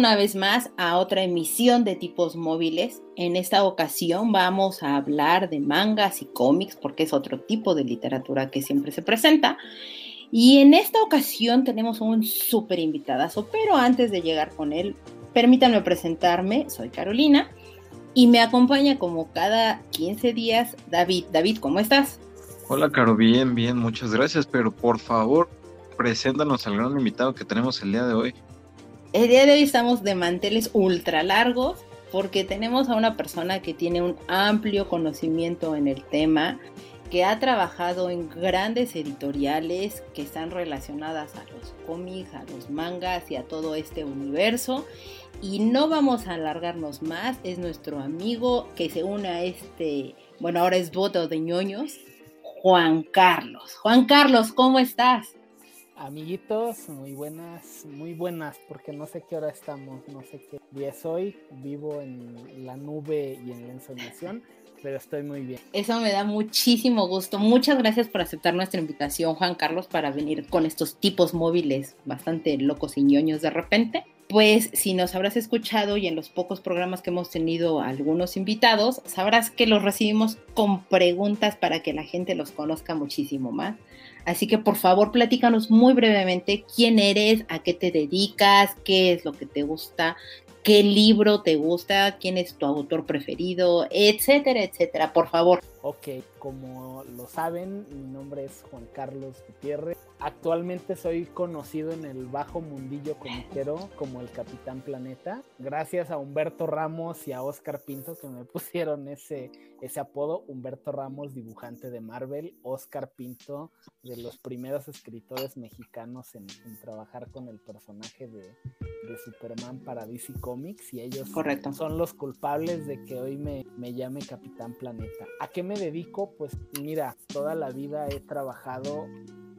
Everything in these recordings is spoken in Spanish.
Una vez más a otra emisión de tipos móviles. En esta ocasión vamos a hablar de mangas y cómics porque es otro tipo de literatura que siempre se presenta. Y en esta ocasión tenemos un súper invitadazo, pero antes de llegar con él, permítanme presentarme. Soy Carolina y me acompaña como cada 15 días David. David, ¿cómo estás? Hola, Caro, bien, bien, muchas gracias, pero por favor, preséntanos al gran invitado que tenemos el día de hoy. El día de hoy estamos de manteles ultra largos porque tenemos a una persona que tiene un amplio conocimiento en el tema, que ha trabajado en grandes editoriales que están relacionadas a los cómics, a los mangas y a todo este universo. Y no vamos a alargarnos más, es nuestro amigo que se une a este, bueno, ahora es voto de ñoños, Juan Carlos. Juan Carlos, ¿cómo estás? Amiguitos, muy buenas, muy buenas, porque no sé qué hora estamos, no sé qué día es hoy, vivo en la nube y en la ensoñación, pero estoy muy bien. Eso me da muchísimo gusto. Muchas gracias por aceptar nuestra invitación, Juan Carlos, para venir con estos tipos móviles bastante locos y ñoños de repente. Pues si nos habrás escuchado y en los pocos programas que hemos tenido algunos invitados, sabrás que los recibimos con preguntas para que la gente los conozca muchísimo más. Así que por favor platícanos muy brevemente quién eres, a qué te dedicas, qué es lo que te gusta, qué libro te gusta, quién es tu autor preferido, etcétera, etcétera, por favor. Ok, como lo saben, mi nombre es Juan Carlos Gutiérrez. Actualmente soy conocido en el bajo mundillo comiquero como el Capitán Planeta, gracias a Humberto Ramos y a Oscar Pinto que me pusieron ese, ese apodo. Humberto Ramos, dibujante de Marvel, Oscar Pinto, de los primeros escritores mexicanos en, trabajar con el personaje de, de, Superman para DC Comics y ellos son los culpables de que hoy me, me llame Capitán Planeta. ¿A qué me dedico? Pues mira, toda la vida he trabajado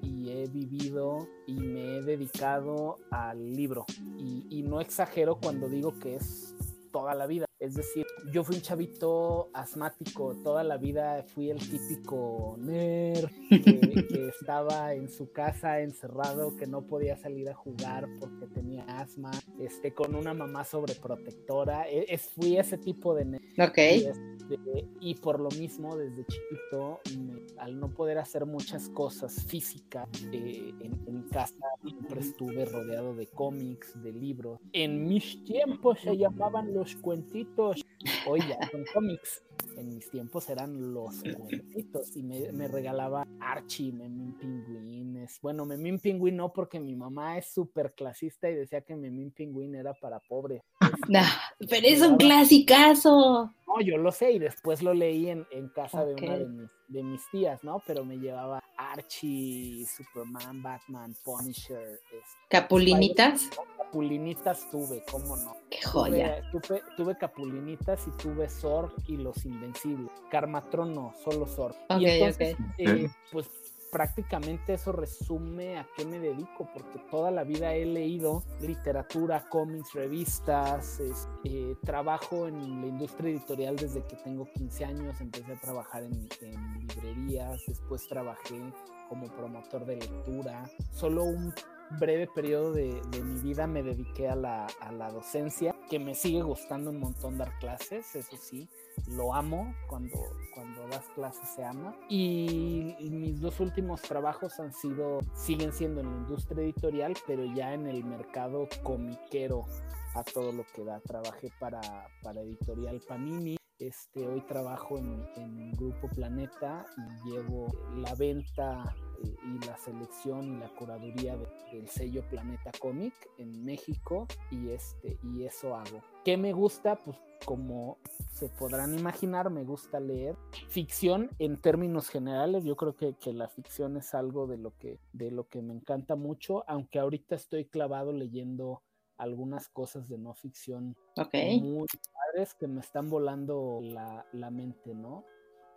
y he vivido y me he dedicado al libro. Y, y, no exagero cuando digo que es toda la vida. Es decir, yo fui un chavito asmático, toda la vida fui el típico nerd que, estaba en su casa encerrado, que no podía salir a jugar porque tenía asma, este, con una mamá sobreprotectora. E, es, fui ese tipo de nerd. Ok. Y, este, y por lo mismo, desde chiquito, al no poder hacer muchas cosas físicas eh, en, en casa, siempre estuve rodeado de cómics, de libros. En mis tiempos se llamaban los cuentitos. Ya son cómics. En mis tiempos eran los cuentitos y me, regalaba Archie, Memín Pingüines. Bueno, Memín Pingüín no, porque mi mamá es súper clasista y decía que Memín Pingüín era para pobre. No, pero es un clasicazo. No, yo lo sé y después lo leí en, en casa de una de mis, de mis, tías, ¿no? Pero me llevaba Archie, Superman, Batman, Punisher. Este, ¿Capulinitas? Capulinitas tuve, ¿cómo no? ¡Qué joya! Tuve, tuve, Capulinitas y tuve Zorg y Los Invencibles. Carmatron no, solo Zorg. Ok, y entonces, ok. Eh, pues prácticamente eso resume a qué me dedico, porque toda la vida he leído literatura, cómics, revistas, eh, trabajo en la industria editorial desde que tengo 15 años, empecé a trabajar en, en librerías, después trabajé como promotor de lectura, solo un breve periodo de, de, mi vida me dediqué a la, a la, docencia, que me sigue gustando un montón dar clases, eso sí, lo amo, cuando, cuando das clases se ama. Y, y, mis dos últimos trabajos han sido, siguen siendo en la industria editorial, pero ya en el mercado comiquero a todo lo que da. Trabajé para, para Editorial Panini, este, hoy trabajo en, en, Grupo Planeta y llevo la venta eh, y la selección y la curaduría de, del sello Planeta Comic en México y, este, y eso hago. ¿Qué me gusta? Pues como se podrán imaginar, me gusta leer ficción en términos generales. Yo creo que, que la ficción es algo de lo que, de lo que me encanta mucho, aunque ahorita estoy clavado leyendo algunas cosas de no ficción okay. muy padres que me están volando la, la mente, ¿no?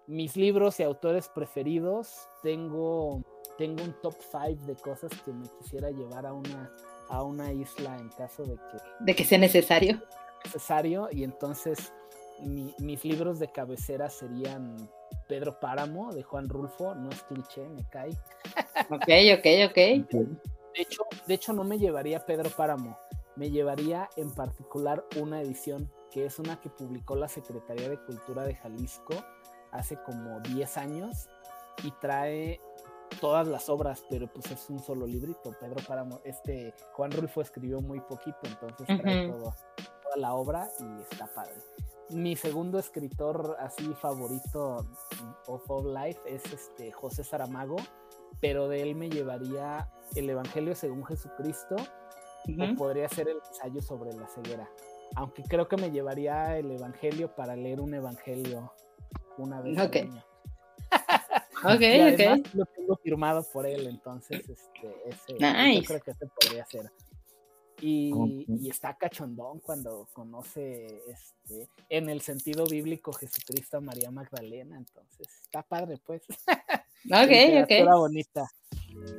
Mis libros y autores preferidos, tengo, tengo un top 5 de cosas que me quisiera llevar a una, a una isla en caso de que... De que sea necesario. Necesario, y entonces mi, mis libros de cabecera serían Pedro Páramo de Juan Rulfo, no es cliché, me cae. Ok, ok, ok. De hecho, de hecho, no me llevaría Pedro Páramo, me llevaría en particular una edición que es una que publicó la Secretaría de Cultura de Jalisco hace como 10 años y trae todas las obras, pero pues es un solo librito. Pedro Páramo, este Juan Rulfo escribió muy poquito, entonces trae todo, toda la obra y está padre. Mi segundo escritor así favorito of all life es este José Saramago, pero de él me llevaría el Evangelio según Jesucristo o Ujú. podría ser el ensayo sobre la ceguera. Aunque creo que me llevaría el Evangelio para leer un Evangelio una vez Ok. al año. Ok, Y además ok. lo tengo firmado por él, entonces este, ese, Nice. yo creo que ese podría ser. Y, está cachondón cuando conoce este, en el sentido bíblico Jesucristo a María Magdalena, entonces está padre pues. Ok, ok. bonita.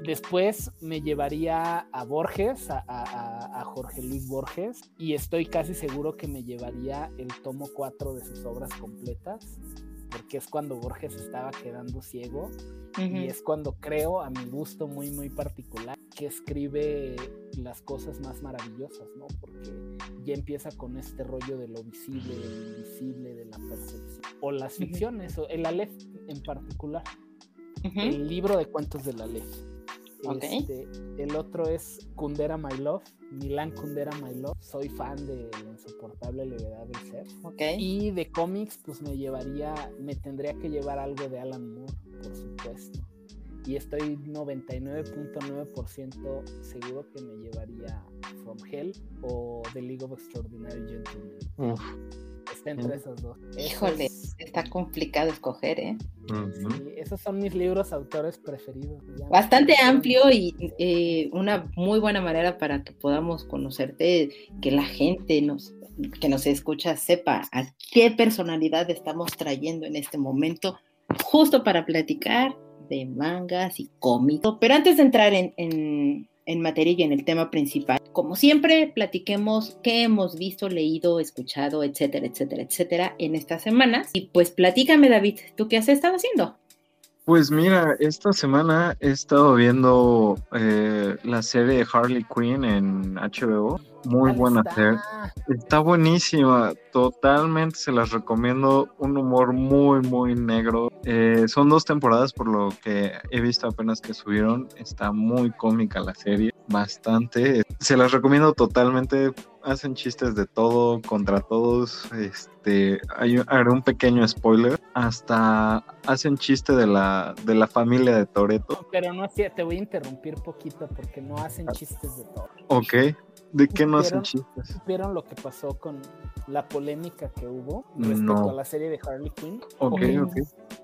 Después me llevaría a Borges, a, a- a- Jorge Luis Borges, y estoy casi seguro que me llevaría el tomo 4 de sus obras completas, porque es cuando Borges estaba quedando ciego, y Ujú. es cuando creo, a mi gusto muy, muy particular, que escribe las cosas más maravillosas, ¿no? Porque ya empieza con este rollo de lo visible, de lo invisible, de la percepción, o las ficciones, o el Aleph en particular El libro de cuentos de la ley. Ok. Este, el otro es Kundera My Love, Milan Kundera My Love. Soy fan de la insoportable levedad del ser. Ok. Y de cómics, pues me llevaría, me tendría que llevar algo de Alan Moore, por supuesto. Y estoy 99.9% seguro que me llevaría From Hell o The League of Extraordinary Gentlemen. Uf. Está entre Mm. esos dos. Híjole. Esos- Está complicado escoger, ¿eh? Sí, esos son mis libros autores preferidos. Ya Bastante amplio y eh, una muy buena manera para que podamos conocerte, que la gente nos que nos escucha sepa a qué personalidad estamos trayendo en este momento, justo para platicar de mangas y cómics. Pero antes de entrar en, en, en materia y en el tema principal, como siempre, platiquemos qué hemos visto, leído, escuchado, etcétera, etcétera, etcétera, en estas semanas. Y pues platícame, David, ¿tú qué has estado haciendo? Pues mira, esta semana he estado viendo eh, la serie de Harley Quinn en HBO. Muy Ahí buena está. Está buenísima, totalmente se las recomiendo. Un humor muy, muy negro. Eh, son dos temporadas por lo que he visto apenas que subieron. Está muy cómica la serie, bastante. Se las recomiendo totalmente. Hacen chistes de todo, contra todos. Este, hay, haré un pequeño spoiler. Hasta hacen chiste de la, de la familia de Toreto. Pero no te voy a interrumpir poquito porque no hacen chistes de todo. Ok. ¿De qué no hacen ¿Supieron? chistes? ¿Vieron lo que pasó con la polémica que hubo respecto No. a la serie de Harley Quinn? Ok, En- ok.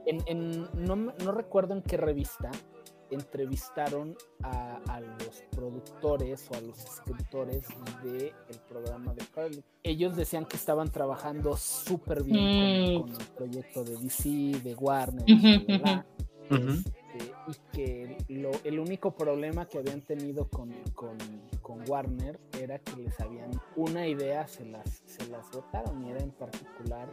En, en- no, me- no recuerdo en qué revista entrevistaron a, a los productores o a los escritores del programa de Harley. Ellos decían que estaban trabajando súper bien Mm. con, con el proyecto de DC, de Warner, Ujú, bla, bla, bla. Ujú. Y que lo- el único problema que habían tenido con, con- con Warner era que les habían una idea, se las, se las votaron y era en particular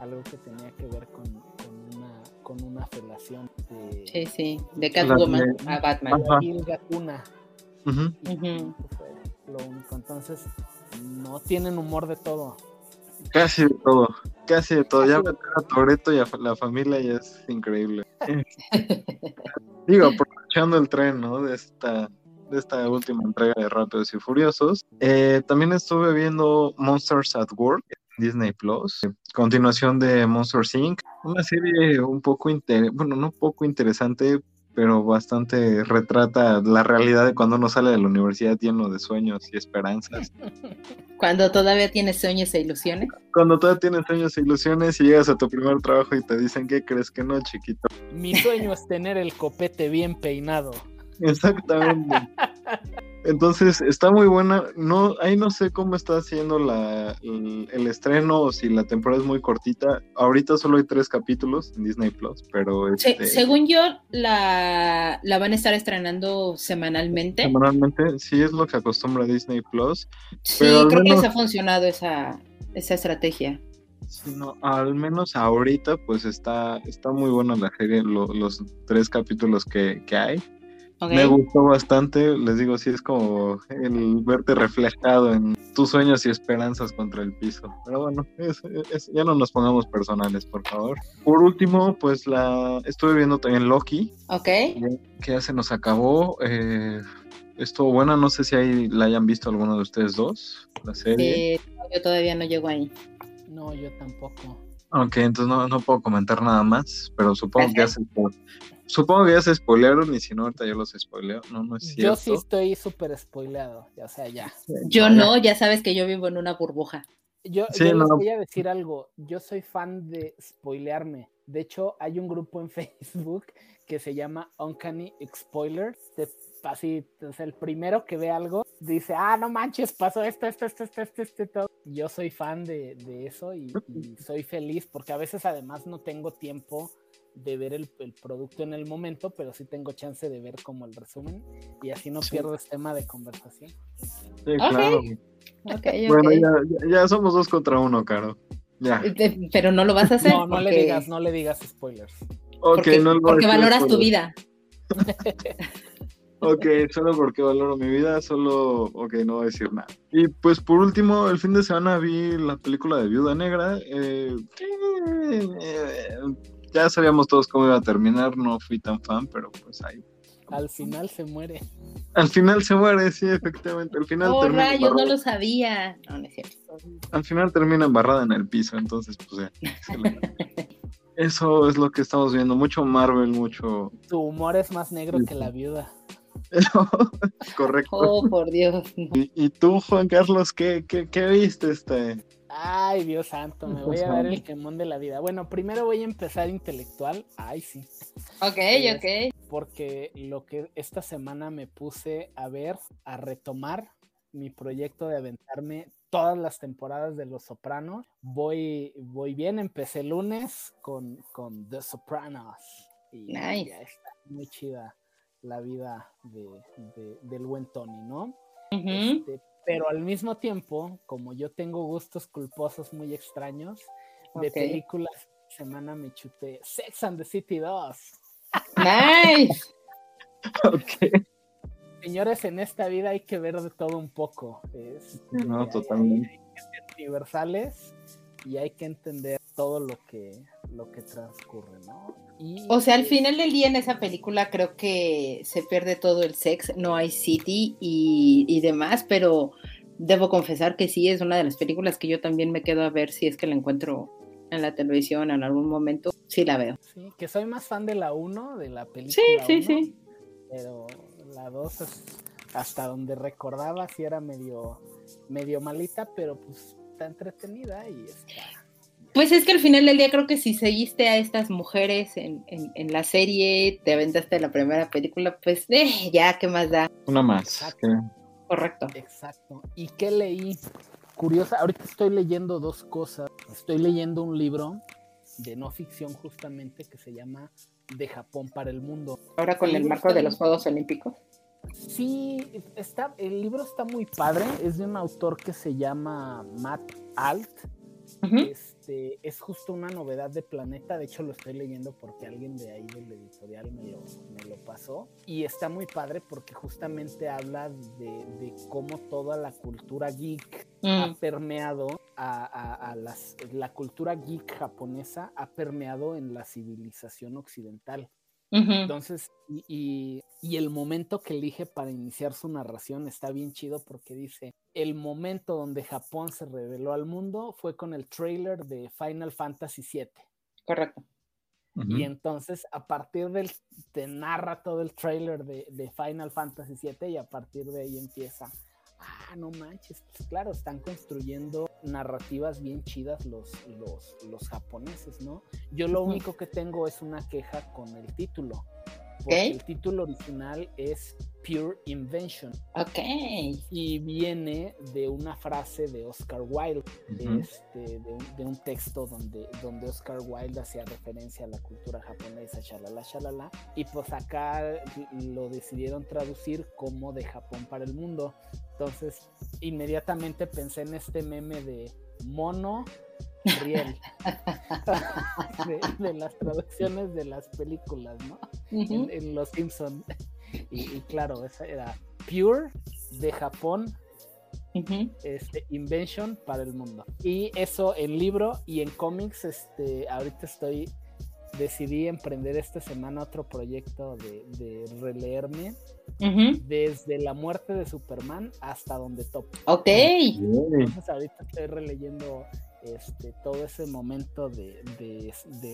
algo que tenía que ver con, con una, con una felación de, Sí, sí, de Catwoman de- a Batman. Gatuna. Eso fue lo único. Entonces, no tienen humor de todo. Casi de todo, casi de todo. Ya Casi meter a Toreto y a la familia ya es increíble. Digo, aprovechando el tren, ¿no? De esta, de esta última entrega de Rápidos y Furiosos. Eh, también estuve viendo Monsters at Work en Disney Plus. Continuación de Monsters Inc. Una serie un poco inter bueno, no poco interesante, pero bastante retrata la realidad de cuando uno sale de la universidad lleno de sueños y esperanzas. Cuando todavía tienes sueños e ilusiones. Cuando todavía tienes sueños e ilusiones y llegas a tu primer trabajo y te dicen, ¿qué crees que no, chiquito? Mi sueño es tener el copete bien peinado. Exactamente. Entonces está muy buena. No, ahí no sé cómo está haciendo la, el, el estreno o si la temporada es muy cortita. Ahorita solo hay tres capítulos en Disney Plus, pero Se- este, según yo, la, la van a estar estrenando semanalmente. semanalmente sí es lo que acostumbra Disney Plus. Sí, pero creo que les ha funcionado esa, esa estrategia. Sí, no, al menos ahorita pues está, está muy buena la serie, lo- los tres capítulos que, que hay. Me gustó bastante, les digo, sí es como el verte reflejado en tus sueños y esperanzas contra el piso. Pero bueno, es- es- ya no nos pongamos personales, por favor. Por último, pues la estuve viendo también Loki, Ok. que ya se nos acabó. eh, estuvo buena, no sé si ahí la hayan visto alguno de ustedes dos, la serie. Eh, yo todavía no llego ahí. No, yo tampoco. Ok, entonces no, no puedo comentar nada más, pero supongo que ya se supongo que ya se spoilearon y si no ahorita yo los spoileo. No, no es Yo cierto. sí estoy súper spoileado, o sea, ya. Yo no, ya sabes que yo vivo en una burbuja. Yo, Sí, yo les no. voy a decir algo. Yo soy fan de spoilearme. De hecho, hay un grupo en Facebook que se llama Uncanny Spoilers. Te- así, o sea, el primero que ve algo dice, ah, no manches, pasó esto, esto, esto, esto, esto, esto, todo. Yo soy fan de, de eso y, y soy feliz porque a veces además no tengo tiempo de ver el, el producto en el momento, pero sí tengo chance de ver como el resumen y así no Sí. pierdo el tema de conversación. Sí, claro. Ok, Bueno, ya, ya- somos dos contra uno, Caro. Ya. Eh, Pero no lo vas a hacer. No, no le digas, no le digas spoilers. Ok, porque, no lo porque valoras tu vida. Ok, solo porque valoro mi vida, solo, ok, no voy a decir nada. Y pues por último, el fin de semana vi la película de Viuda Negra. eh, eh, ya sabíamos todos cómo iba a terminar, no fui tan fan, pero pues ahí. Al final se muere. Al final se muere, sí, efectivamente. Al final, Oh, termina rayos, no embarrada, lo sabía. No, no es cierto. al final termina embarrada en el piso, entonces pues ya. Eso es lo que estamos viendo, mucho Marvel, mucho... Tu humor es más negro Sí, que la viuda. Correcto. Oh, por Dios. no. ¿Y, y tú, Juan Carlos, qué, qué, qué viste este? Ay, Dios santo, me voy a dar el quemón de la vida. Bueno, primero voy a empezar intelectual. Ay, sí. Ok, Es- ok. Porque lo que esta semana me puse a ver, a retomar mi proyecto de aventarme todas las temporadas de Los Sopranos. Voy, voy bien, empecé el lunes con, con The Sopranos. Y Nice. ya está muy chida la vida de, de- del buen Tony, ¿no? Ujú. Este, pero al mismo tiempo, como yo tengo gustos culposos muy extraños, de Ok. películas, esta semana me chuté Sex and the City 2. Nice. Ok. Señores, en esta vida hay que ver de todo un poco. Es- No, hay- totalmente. Hay, que ser universales y hay que entender todo lo que, lo que transcurre, ¿no? Y, O sea, al final del día en esa película creo que se pierde todo el sex, no hay city y, y demás, pero debo confesar que sí es una de las películas que yo también me quedo a ver si es que la encuentro en la televisión en algún momento. Sí la veo. Sí, que soy más fan de la 1, de la película. Sí, sí, 1, sí. Pero la 2 es hasta donde recordaba, sí era medio, medio malita, pero pues está entretenida y está. Pues es que al final del día creo que si seguiste a estas mujeres en, en- en la serie, te aventaste la primera película, pues eh, ya, ¿qué más da? Una más. Correcto. Exacto. ¿Y qué leí? Curiosa, ahorita estoy leyendo dos cosas. Estoy leyendo un libro de no ficción justamente que se llama De Japón para el Mundo. Ahora con el marco de los Juegos Olímpicos. Sí, está, el libro está muy padre. Es de un autor que se llama Matt Alt. Ujú. Este, es justo una novedad de Planeta. De hecho, lo estoy leyendo porque alguien de ahí del editorial me lo, me lo pasó. Y está muy padre porque justamente habla de, de cómo toda la cultura geek ha Mm, permeado a, a- a las, la cultura geek japonesa, ha permeado en la civilización occidental. Entonces, y, y- y el momento que elige para iniciar su narración está bien chido porque dice, el momento donde Japón se reveló al mundo fue con el trailer de Final Fantasy VII. Correcto. Y entonces, a partir del, te narra todo el trailer de, de Final Fantasy VII y a partir de ahí empieza, ah, no manches, pues claro, están construyendo narrativas bien chidas los, los, los japoneses, ¿no? Yo lo único que tengo es una queja con el título, Porque el título original es Pure Invention. Ok. Y viene de una frase de Oscar Wilde, este, de, un, texto donde, donde Oscar Wilde hacía referencia a la cultura japonesa, shalala, shalala. Y pues acá lo decidieron traducir como de Japón para el mundo. Entonces, inmediatamente pensé en este meme de mono riel de, las traducciones de las películas, ¿no? en, Los Simpsons. Y, claro, esa era Pure de Japón, este, Invention para el mundo. Y eso en libro y en cómics, este, ahorita estoy, decidí emprender esta semana otro proyecto de, releerme. Desde la muerte de Superman hasta donde tope. Ok. Entonces ahorita estoy releyendo este, todo ese momento de,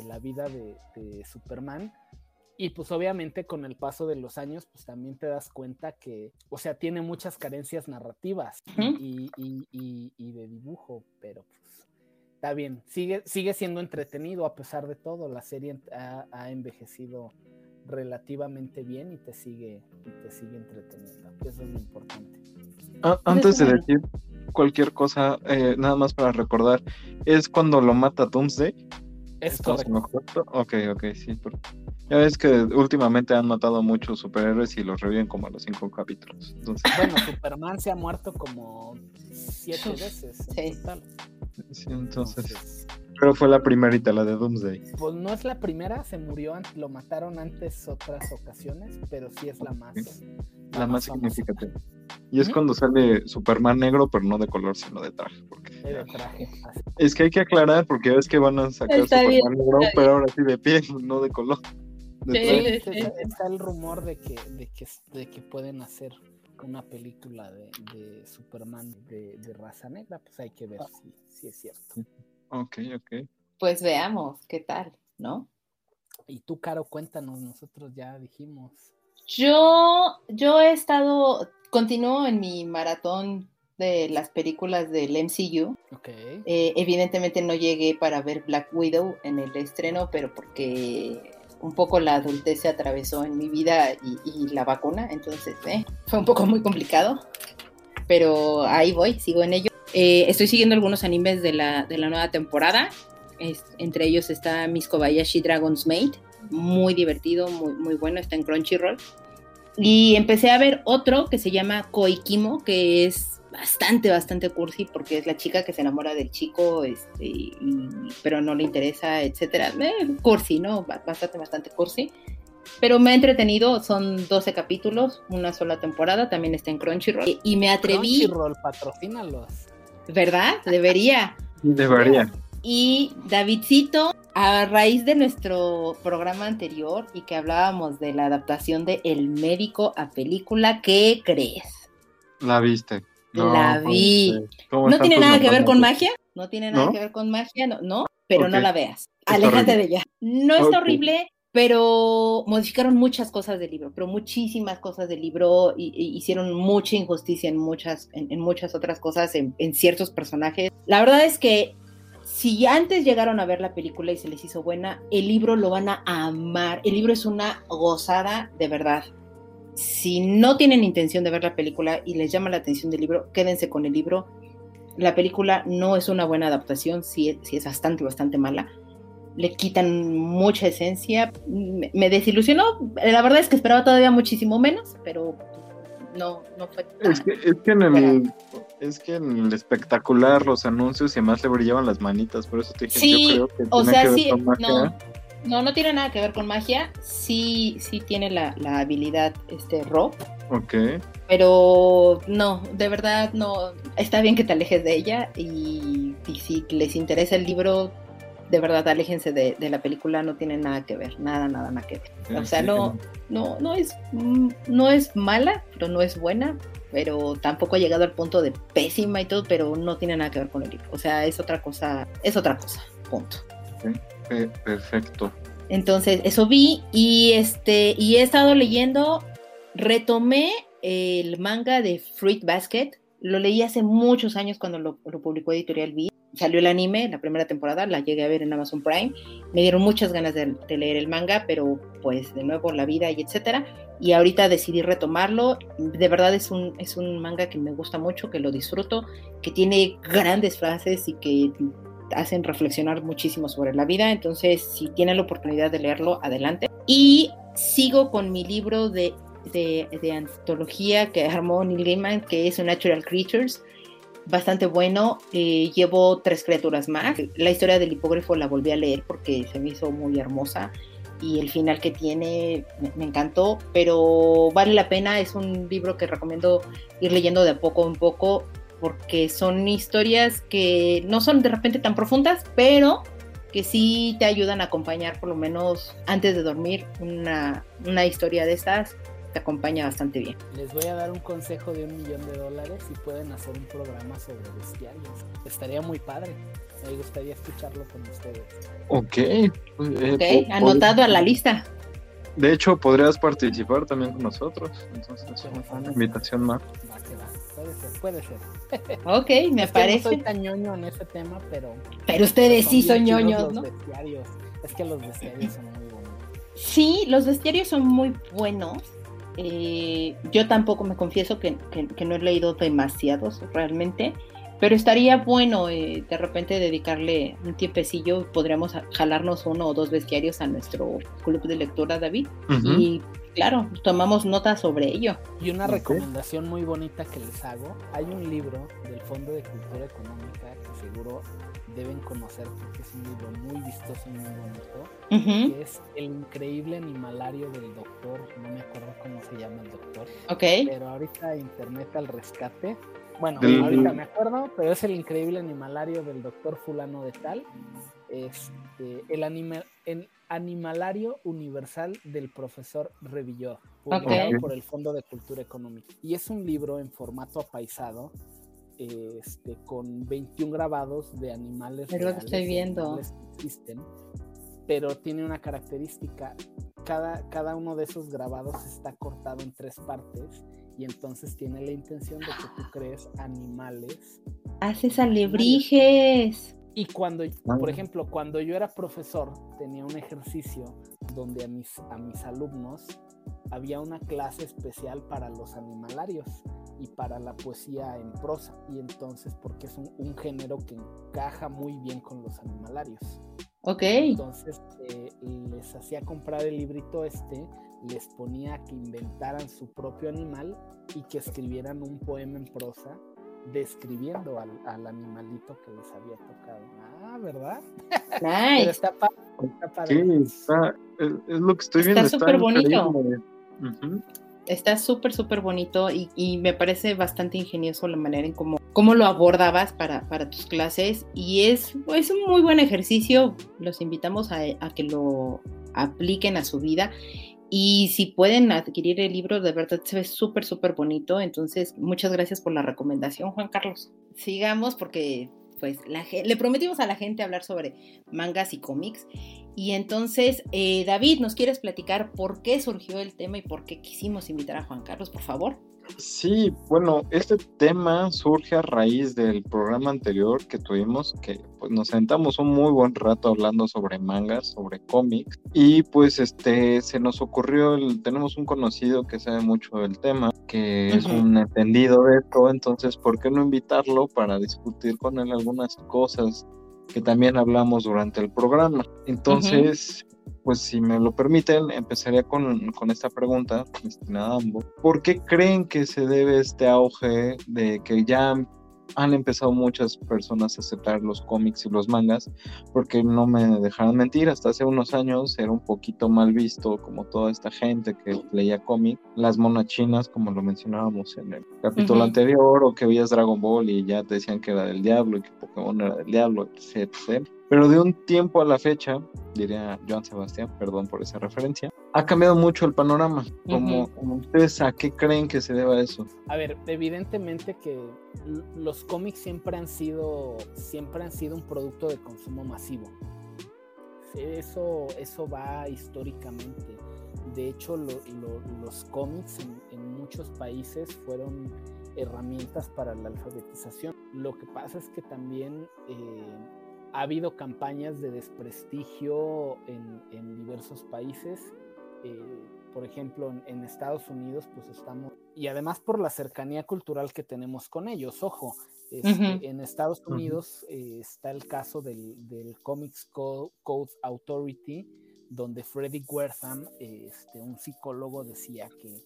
la vida de, Superman. Y pues obviamente con el paso de los años, pues también te das cuenta que, o sea, tiene muchas carencias narrativas y, de dibujo, pero pues está bien, sigue, sigue siendo entretenido a pesar de todo. La serie ha, envejecido relativamente bien y te sigue, y te sigue entreteniendo, eso es lo importante. Ah, antes de decir cualquier cosa, eh, nada más para recordar, es cuando lo mata Doomsday. Es correcto. Ok, ok, sí. Ya ves que últimamente han matado muchos superhéroes y los reviven como a los cinco capítulos. Bueno, Superman se ha muerto como siete veces. Sí, entonces. Pero fue la primerita, la de Doomsday. Pues no es la primera, se murió, lo mataron antes otras ocasiones, pero sí es la más. La, más, significativa. Y es cuando sale Superman negro, pero no de color, sino de traje. Porque de traje. Es que hay que aclarar, porque ves que van a sacar Superman negro, pero ahora sí de piel, no de color. sí, está el rumor de que, de que, de que pueden hacer una película de, de Superman de, de, raza negra, pues hay que ver si, si es cierto. Ok, ok. Pues veamos qué tal, ¿no? Y tú, Caro, cuéntanos, nosotros ya dijimos. Yo, yo he estado, continúo en mi maratón de las películas del MCU. Okay. Eh, evidentemente no llegué para ver Black Widow en el estreno, pero porque un poco la adultez se atravesó en mi vida y, la vacuna, entonces eh, fue un poco muy complicado. Pero ahí voy, sigo en ello. Eh, estoy siguiendo algunos animes de la, de la nueva temporada. entre ellos está Miss Kobayashi Dragon's Maid, muy divertido, muy, muy bueno, está en Crunchyroll. Y empecé a ver otro que se llama Koikimo, que es bastante, bastante cursi, porque es la chica que se enamora del chico, este, pero no le interesa, etcétera. Eh, cursi, ¿no? Bastante, bastante cursi. Pero me ha entretenido, son 12 capítulos, una sola temporada, también está en Crunchyroll. Y me atreví. Crunchyroll, patrocínalos. ¿Verdad? Debería. Debería. Y Davidcito, a raíz de nuestro programa anterior y que hablábamos de la adaptación de El médico a película, ¿qué crees? La viste. la vi. ¿No tiene nada que ver con magia? No tiene nada que ver con magia, no, no pero no la veas. Aléjate de ella. No es horrible, pero modificaron muchas cosas del libro, pero muchísimas cosas del libro, y, hicieron mucha injusticia en muchas, en, muchas otras cosas, en, ciertos personajes. La verdad es que si antes llegaron a ver la película y se les hizo buena, el libro lo van a amar. El libro es una gozada de verdad. Si no tienen intención de ver la película y les llama la atención del libro, quédense con el libro. La película no es una buena adaptación, sí, sí es bastante, bastante mala le quitan mucha esencia. Me, desilusionó. La verdad es que esperaba todavía muchísimo menos, pero no, no fue. es, que, es, que en el, es que en el espectacular, los anuncios y además le brillaban las manitas, por eso te dije, sí, yo creo que o sea, sí, no, no, no tiene nada que ver con magia. Sí, sí tiene la, la habilidad este Rob. Ok. Pero no, de verdad no. Está bien que te alejes de ella y, y si les interesa el libro, de verdad aléjense de, la película, no tiene nada que ver, nada, nada, nada que ver. O sea, no, no, no es, no es mala, pero no es buena, pero tampoco ha llegado al punto de pésima y todo, pero no tiene nada que ver con el libro. O sea, es otra cosa, es otra cosa, punto. perfecto. Entonces, eso vi y este, y he estado leyendo, retomé el manga de Fruit Basket, lo leí hace muchos años cuando lo, lo publicó Editorial V salió el anime, la primera temporada, la llegué a ver en Amazon Prime. Me dieron muchas ganas de, leer el manga, pero pues de nuevo la vida y etcétera. Y ahorita decidí retomarlo. De verdad es un, es un manga que me gusta mucho, que lo disfruto, que tiene grandes frases y que hacen reflexionar muchísimo sobre la vida. Entonces, si tienen la oportunidad de leerlo, adelante. Y sigo con mi libro de, de, de antología que armó Neil Gaiman, que es Natural Creatures bastante bueno. Eh, llevo tres criaturas más. La historia del hipógrafo la volví a leer porque se me hizo muy hermosa y el final que tiene me, encantó, pero vale la pena. Es un libro que recomiendo ir leyendo de poco en poco porque son historias que no son de repente tan profundas, pero que sí te ayudan a acompañar por lo menos antes de dormir una, una historia de estas acompaña bastante bien. Les voy a dar un consejo de un millón de dólares y pueden hacer un programa sobre bestiarios. Estaría muy padre. Me gustaría escucharlo con ustedes. Ok. Eh, anotado a la lista. De hecho, podrías participar también con nosotros. Entonces, es una invitación más. Puede ser, puede ser. Ok, me parece. no soy tan ñoño en ese tema, pero. Pero ustedes sí son ñoños, ¿no? Bestiarios. Es que los bestiarios son muy buenos. Sí, los bestiarios son muy buenos. Eh, yo tampoco me confieso que, no he leído demasiados realmente, pero estaría bueno eh, de repente dedicarle un tiempecillo, podríamos jalarnos uno o dos bestiarios a nuestro club de lectura, David, y claro, tomamos nota sobre ello. Y una recomendación muy bonita que les hago, hay un libro del Fondo de Cultura Económica que seguro deben conocer porque es un libro muy vistoso y muy bonito, que es El increíble animalario del doctor, no me acuerdo cómo se llama el doctor, okay. pero ahorita Internet al rescate, bueno, ahorita me acuerdo, pero es el increíble animalario del doctor fulano de tal, este, el, animal, el animalario universal del profesor Revilló, publicado por el Fondo de Cultura Económica. Y es un libro en formato apaisado este, con 21 grabados de animales. Es lo que estoy viendo. existen, pero tiene una característica. Cada, cada uno de esos grabados está cortado en tres partes y entonces tiene la intención de que tú crees animales. Haces alebrijes. Y cuando, por ejemplo, cuando yo era profesor, tenía un ejercicio donde a mis, a mis alumnos había una clase especial para los animalarios y para la poesía en prosa. Y entonces, porque es un, género que encaja muy bien con los animalarios. Ok. Entonces, eh, les hacía comprar el librito este, les ponía que inventaran su propio animal y que escribieran un poema en prosa describiendo al, animalito que les había tocado. Ah, ¿verdad? Nice. está padre. Sí, está, es, lo que estoy viendo. Está súper bonito está súper, súper bonito y, me parece bastante ingenioso la manera en cómo, cómo lo abordabas para, para tus clases y es, es un muy buen ejercicio, los invitamos a, a que lo apliquen a su vida y si pueden adquirir el libro, de verdad se ve súper, súper bonito. Entonces, muchas gracias por la recomendación, Juan Carlos. Sigamos porque pues le prometimos a la gente hablar sobre mangas y cómics. Y entonces, eh, David, ¿nos quieres platicar por qué surgió el tema y por qué quisimos invitar a Juan Carlos, por favor? Sí, bueno, este tema surge a raíz del programa anterior que tuvimos, que pues nos sentamos un muy buen rato hablando sobre mangas, sobre cómics, y pues este se nos ocurrió, el, tenemos un conocido que sabe mucho del tema, que es un entendido de esto, entonces, ¿por qué no invitarlo para discutir con él algunas cosas que también hablamos durante el programa? Entonces, pues si me lo permiten, empezaría con, con, esta pregunta destinada a ambos. ¿Por qué creen que se debe este auge de que ya han empezado muchas personas a aceptar los cómics y los mangas? Porque no me dejarán mentir, hasta hace unos años era un poquito mal visto como toda esta gente que leía cómic, las monas chinas, como lo mencionábamos en el capítulo anterior, o que veías Dragon Ball y ya te decían que era del diablo y que Pokémon era del diablo, etc. Pero de un tiempo a la fecha, diría Joan Sebastián, perdón por esa referencia, ha cambiado mucho el panorama. Como, ustedes, ¿a qué creen que se deba eso? A ver, evidentemente que los cómics siempre han sido, siempre han sido un producto de consumo masivo. Eso, eso va históricamente. De hecho, los cómics en muchos países fueron herramientas para la alfabetización. Lo que pasa es que también eh, ha habido campañas de desprestigio en, diversos países. Eh, por ejemplo, en, Estados Unidos, pues estamos, y además por la cercanía cultural que tenemos con ellos, ojo, este, en Estados Unidos eh, está el caso del, del Comics Code, Authority, donde Freddy Wertham, este, un psicólogo, decía que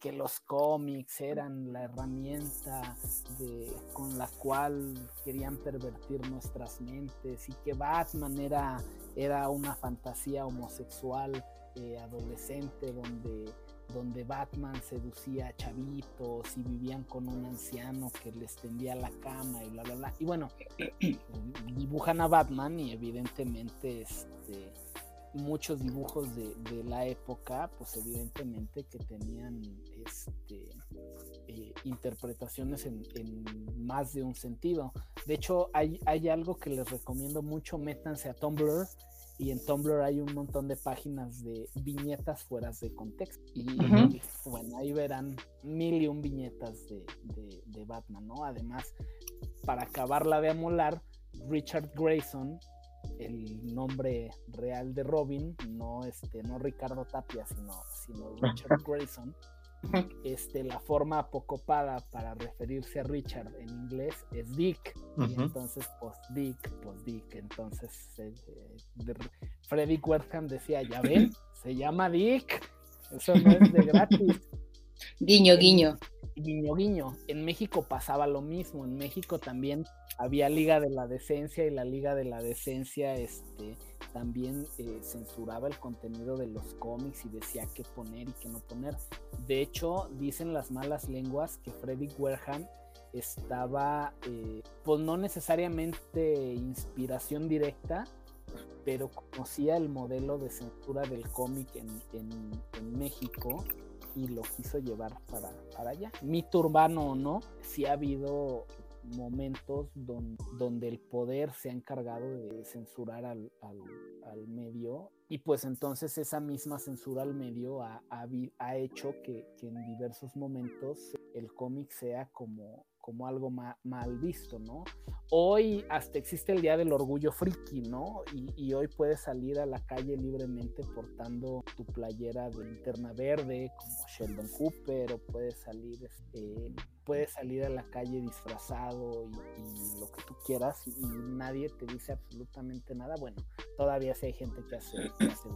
que los cómics eran la herramienta de, con la cual querían pervertir nuestras mentes y que Batman era, era una fantasía homosexual eh, adolescente donde, donde Batman seducía a chavitos y vivían con un anciano que les tendía la cama y bla, bla, bla. Y bueno, dibujan a Batman y evidentemente este muchos dibujos de, la época, pues evidentemente que tenían este, eh, interpretaciones en, más de un sentido. De hecho, hay, hay algo que les recomiendo mucho, métanse a Tumblr y en Tumblr hay un montón de páginas de viñetas fuera de contexto. Y bueno, ahí verán mil y un viñetas de, de Batman, ¿no? Además, para acabarla de amolar, Richard Grayson el nombre real de Robin, no este, no Ricardo Tapia, sino, sino Richard Grayson. Este, la forma apocopada para referirse a Richard en inglés es Dick. Y entonces, pues Dick, pues Dick. Entonces, eh, Freddy Wertham decía, ya ven, se llama Dick. Eso no es de gratis. Guiño, guiño. Guiño, guiño. En México pasaba lo mismo. En México también había Liga de la Decencia y la Liga de la Decencia este, también eh, censuraba el contenido de los cómics y decía qué poner y qué no poner. De hecho, dicen las malas lenguas que Freddy Wareham estaba, eh, pues no necesariamente inspiración directa, pero conocía el modelo de censura del cómic en México y lo quiso llevar para, para allá. Mito urbano o no, sí ha habido momentos donde, el poder se ha encargado de censurar al, medio y pues entonces esa misma censura al medio ha, ha, hecho que, que, en diversos momentos el cómic sea como, como algo mal visto, ¿no? Hoy hasta existe el Día del Orgullo Friki, ¿no? Y, hoy puedes salir a la calle libremente portando tu playera de linterna verde, como Sheldon Cooper, o puedes salir, este, puedes salir a la calle disfrazado y, lo que tú quieras y, nadie te dice absolutamente nada. Bueno, todavía sí hay gente que hace, que hace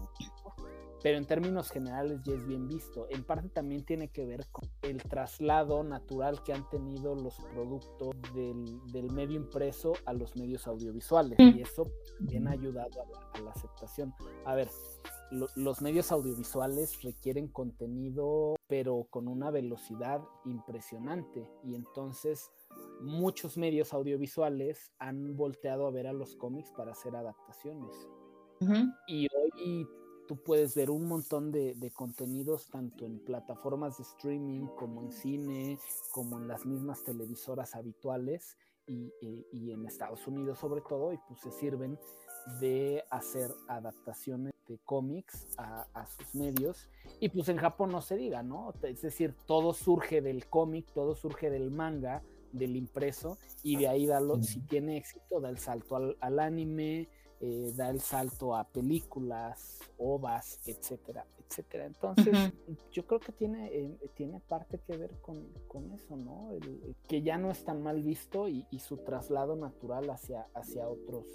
pero en términos generales ya es bien visto. En parte también tiene que ver con el traslado natural que han tenido los productos del, medio impreso a los medios audiovisuales y eso también ha ayudado a la, aceptación. A ver, los medios audiovisuales requieren contenido pero con una velocidad impresionante y entonces muchos medios audiovisuales han volteado a ver a los cómics para hacer adaptaciones. Y hoy tú puedes ver un montón de, contenidos tanto en plataformas de streaming como en cine, como en las mismas televisoras habituales y, eh, en Estados Unidos sobre todo, y pues se sirven de hacer adaptaciones de cómics a, sus medios. Y pues en Japón no se diga, ¿no? Es decir, todo surge del cómic, todo surge del manga, del impreso, y de ahí da si tiene éxito, da el salto al, al anime, eh, da el salto a películas, ovas, etcétera, etcétera. Entonces, yo creo que tiene, eh, tiene parte que ver con, eso, ¿no? que ya no es tan mal visto y, su traslado natural hacia, hacia otros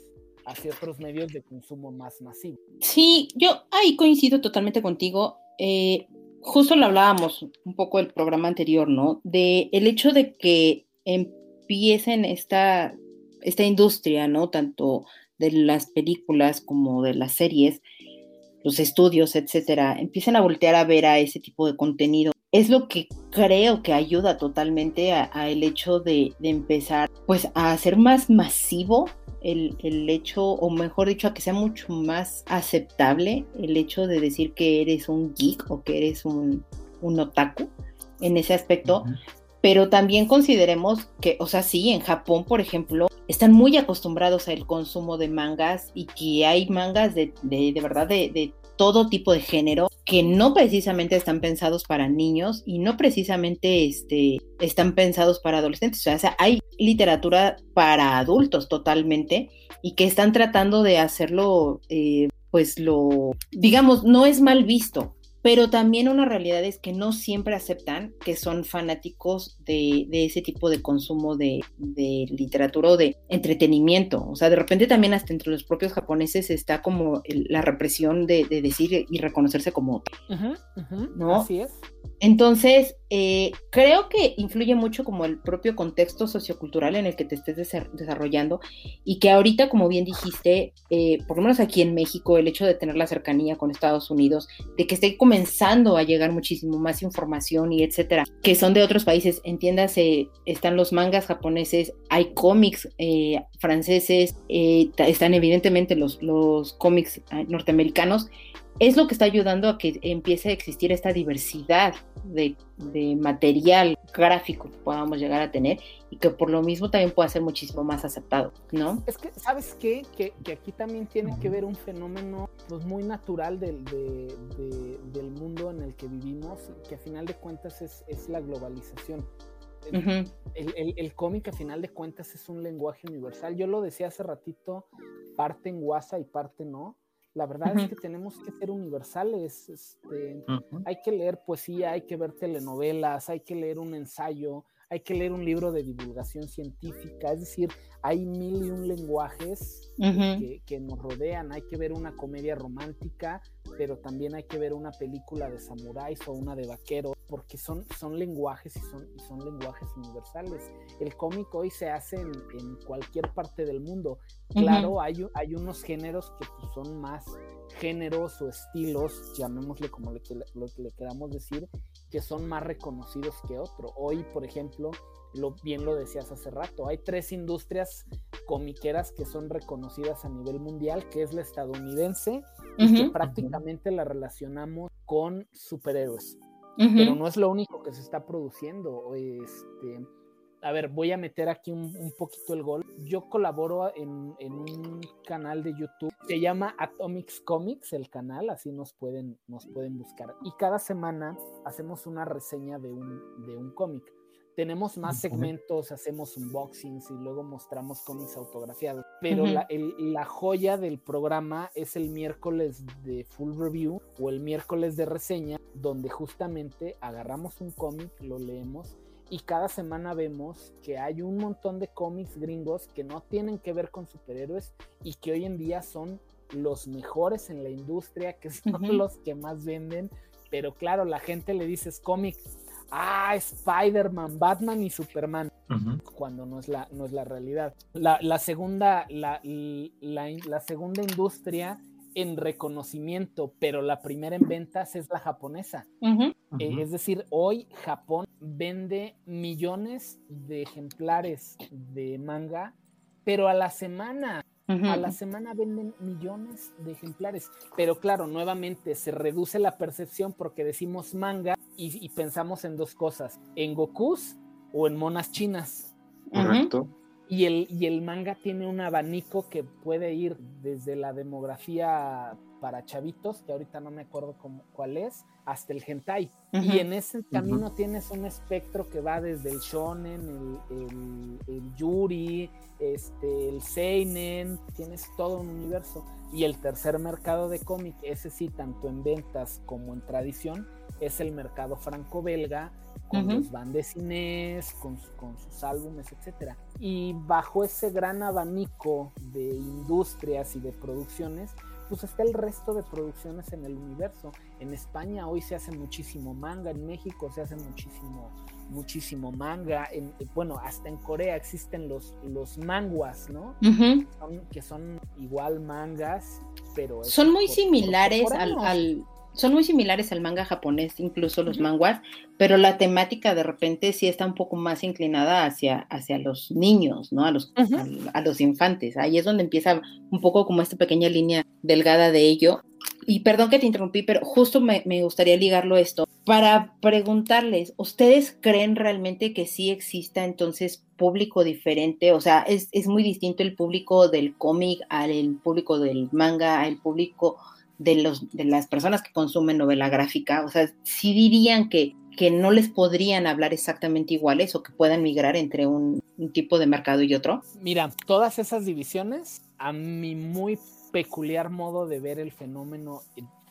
hacia otros medios de consumo más masivos. Sí, yo ahí coincido totalmente contigo. Eh, justo lo hablábamos un poco el programa anterior, ¿no? De el hecho de que empiecen esta, esta industria, ¿no? Tanto de las películas como de las series, los estudios, etcétera, empiezan a voltear a ver a ese tipo de contenido. Es lo que creo que ayuda totalmente a, el hecho de, empezar pues a hacer más masivo el, hecho, o mejor dicho, a que sea mucho más aceptable el hecho de decir que eres un geek o que eres un, un otaku en ese aspecto, pero también consideremos que, o sea, sí, en Japón, por ejemplo, están muy acostumbrados al consumo de mangas y que hay mangas de, de, verdad de, todo tipo de género que no precisamente están pensados para niños y no precisamente este, están pensados para adolescentes. O sea, hay literatura para adultos totalmente y que están tratando de hacerlo, eh, pues lo, digamos, no es mal visto, pero también una realidad es que no siempre aceptan que son fanáticos de, ese tipo de consumo de, literatura o de entretenimiento. O sea, de repente también hasta entre los propios japoneses está como la represión de, decir y reconocerse como ¿no? Así es. Entonces, eh, creo que influye mucho como el propio contexto sociocultural en el que te estés desarrollando y que ahorita, como bien dijiste, eh, por lo menos aquí en México, el hecho de tener la cercanía con Estados Unidos, de que esté comenzando a llegar muchísimo más información y etcétera, que son de otros países, entiéndase, están los mangas japoneses, hay cómics eh, franceses, están evidentemente los, los cómics norteamericanos, es lo que está ayudando a que empiece a existir esta diversidad de, material gráfico que podamos llegar a tener y que por lo mismo también pueda ser muchísimo más aceptado, ¿no? Es que, ¿sabes qué? Que, aquí también tiene que ver un fenómeno pues, muy natural del, del mundo en el que vivimos, que a final de cuentas es, es la globalización. El, el, el, cómic a final de cuentas es un lenguaje universal. Yo lo decía hace ratito, parte en WhatsApp y parte no. La verdad es que tenemos que ser universales. Este, hay que leer poesía, hay que ver telenovelas, hay que leer un ensayo, hay que leer un libro de divulgación científica, es decir, hay mil y un lenguajes que, nos rodean, hay que ver una comedia romántica, pero también hay que ver una película de samuráis o una de vaqueros, porque son, son lenguajes y son, y son lenguajes universales. El cómic hoy se hace en, cualquier parte del mundo. Claro, hay, hay unos géneros que pues, son más géneros o estilos, llamémosle como le, lo que le queramos decir, que son más reconocidos que otro. Hoy, por ejemplo, lo, bien lo decías hace rato, hay tres industrias comiqueras que son reconocidas a nivel mundial, que es la estadounidense y que prácticamente la relacionamos con superhéroes. Pero no es lo único que se está produciendo. Este, a ver, voy a meter aquí un, poquito el gol. Yo colaboro en, un canal de YouTube, se llama Atomics Comics, el canal, así nos pueden, nos pueden buscar. Y cada semana hacemos una reseña de un, de un cómic. Tenemos más segmentos, hacemos unboxings y luego mostramos cómics autografiados. Pero la, la joya del programa es el miércoles de full review o el miércoles de reseña, donde justamente agarramos un cómic, lo leemos y cada semana vemos que hay un montón de cómics gringos que no tienen que ver con superhéroes y que hoy en día son los mejores en la industria, que son los que más venden. Pero claro, la gente le dice cómic, ah, Spider-Man, Batman y Superman, cuando no es la, no es la realidad. La, segunda, la, la, segunda industria en reconocimiento, pero la primera en ventas es la japonesa. Eh, es decir, hoy Japón vende millones de ejemplares de manga, pero a la semana. A la semana venden millones de ejemplares. Pero claro, nuevamente se reduce la percepción porque decimos manga y, pensamos en dos cosas, en Gokus o en monas chinas. Correcto. Y el, y el manga tiene un abanico que puede ir desde la demografía para chavitos, que ahorita no me acuerdo cómo, cuál es, hasta el hentai. Y en ese camino tienes un espectro que va desde el shonen, el, el, yuri, este, el seinen, tienes todo un universo. Y el tercer mercado de cómic, ese sí, tanto en ventas como en tradición, es el mercado franco-belga, con los bandes con, con sus álbumes, etc. Y bajo ese gran abanico de industrias y de producciones, pues está el resto de producciones en el universo. En España hoy se hace muchísimo manga, en México se hace muchísimo, muchísimo manga, en, bueno, hasta en Corea existen los, los manguas, ¿no? que son igual mangas, pero... Son muy similares al son muy similares al manga japonés, incluso los manguas, pero la temática de repente sí está un poco más inclinada hacia, hacia los niños, ¿no? A los, a, los infantes. Ahí es donde empieza un poco como esta pequeña línea delgada de ello. Y perdón que te interrumpí, pero justo me, me gustaría ligarlo esto para preguntarles, ¿ustedes creen realmente que sí exista entonces público diferente? O sea, es, es muy distinto el público del cómic al público del manga, al público de, los, de las personas que consumen novela gráfica, o sea, sí dirían que, que no les podrían hablar exactamente iguales o que puedan migrar entre un, un tipo de mercado y otro. Mira, todas esas divisiones, a mi muy peculiar modo de ver el fenómeno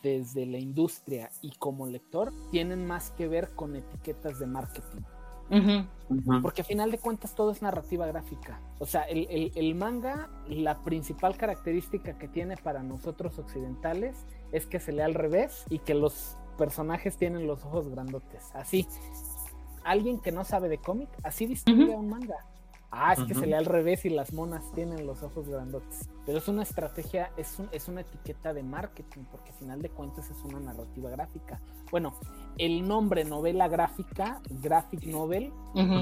desde la industria y como lector, tienen más que ver con etiquetas de marketing. Porque a final de cuentas todo es narrativa gráfica. O sea, el, el, manga, la principal característica que tiene para nosotros occidentales es que se lee al revés y que los personajes tienen los ojos grandotes. Así. Alguien que no sabe de cómic, así distingue un manga. Ah, es que se lee al revés y las monas tienen los ojos grandotes. Pero es una estrategia, es, un, es una etiqueta de marketing, porque al final de cuentas es una narrativa gráfica. Bueno, el nombre novela gráfica, graphic novel,